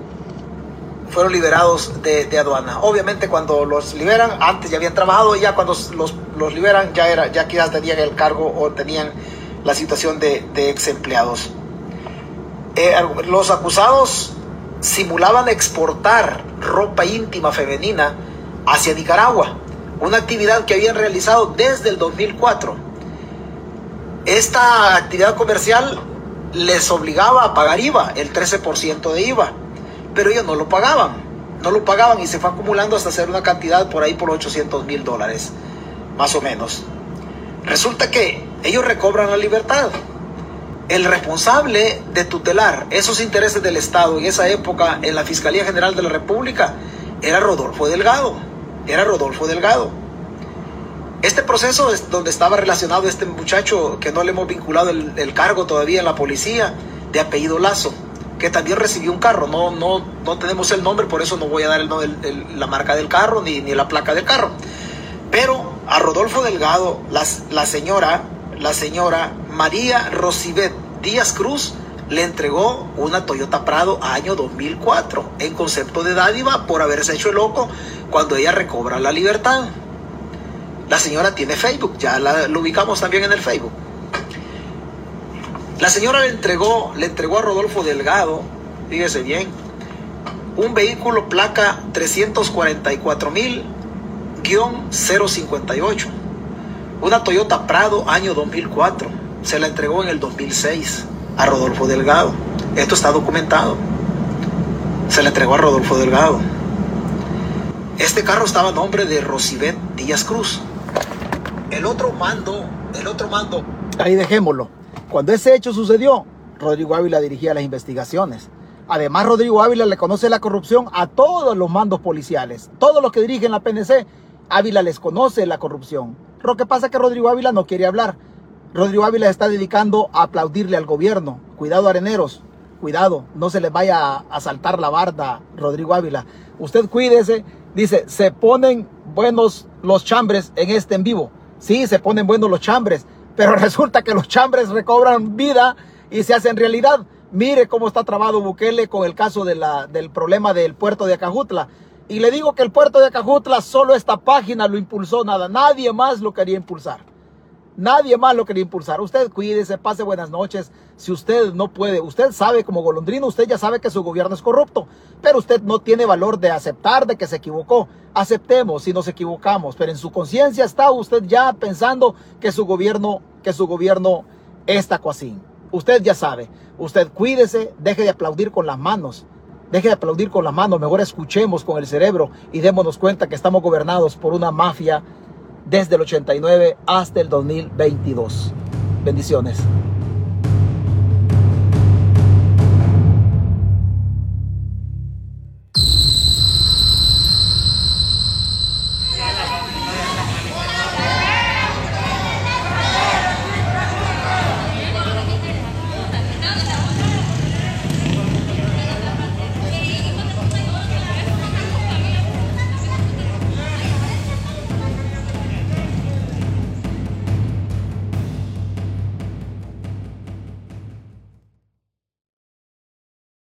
fueron liberados de, de, aduana. Obviamente cuando los liberan, antes ya habían trabajado, y ya cuando los, los liberan ya, era, ya quizás tenían el cargo o tenían la situación de, de ex empleados. Eh, los acusados simulaban exportar ropa íntima femenina hacia Nicaragua, una actividad que habían realizado desde el 2004. Esta actividad comercial les obligaba a pagar IVA, el 13% de IVA, pero ellos no lo pagaban, no lo pagaban y se fue acumulando hasta hacer una cantidad por ahí por 800 mil dólares, más o menos. Resulta que ellos recobran la libertad. El responsable de tutelar esos intereses del Estado en esa época en la Fiscalía General de la República era Rodolfo Delgado. Era Rodolfo Delgado. Este proceso es donde estaba relacionado este muchacho que no le hemos vinculado el, cargo todavía en la policía, de apellido Lazo, que también recibió un carro. No, no, no tenemos el nombre, por eso no voy a dar el, el, la marca del carro ni, ni, la placa del carro. Pero a Rodolfo Delgado, la, la señora, la señora María Rosibet Díaz Cruz, le entregó una Toyota Prado año 2004 en concepto de dádiva por haberse hecho loco cuando ella recobra la libertad. La señora tiene Facebook, ya la, lo ubicamos también en el Facebook. La señora le entregó, le entregó a Rodolfo Delgado, fíjese bien, un vehículo placa 344 mil 058. Una Toyota Prado año 2004. Se la entregó en el 2006 a Rodolfo Delgado. Esto está documentado. Se le entregó a Rodolfo Delgado. Este carro estaba a nombre de Rosibet Díaz Cruz. El otro mando, el otro mando. Ahí dejémoslo. Cuando ese hecho sucedió, Rodrigo Ávila dirigía las investigaciones. Además, Rodrigo Ávila le conoce la corrupción a todos los mandos policiales. Todos los que dirigen la PNC, Ávila les conoce la corrupción. Lo que pasa es que Rodrigo Ávila no quiere hablar. Rodrigo Ávila está dedicando a aplaudirle al gobierno. Cuidado, areneros. Cuidado, no se les vaya a saltar la barda, Rodrigo Ávila. Usted cuídese. Dice, se ponen buenos los chambres en este en vivo. Sí, se ponen buenos los chambres, pero resulta que los chambres recobran vida y se hacen realidad. Mire cómo está trabado Bukele con el caso de del problema del puerto de Acajutla. Y le digo que el puerto de Acajutla, solo esta página lo impulsó nada. Nadie más lo quería impulsar. Nadie más lo quería impulsar. Usted cuídese, pase buenas noches. Si usted no puede, usted sabe como golondrino, usted ya sabe que su gobierno es corrupto, pero usted no tiene valor de aceptar de que se equivocó. Aceptemos si nos equivocamos, pero en su conciencia está usted ya pensando que su gobierno, que su gobierno es tacuacín. Usted ya sabe. Usted cuídese, deje de aplaudir con las manos. Deje de aplaudir con las manos, mejor escuchemos con el cerebro y démonos cuenta que estamos gobernados por una mafia desde el 89 hasta el 2022. Bendiciones.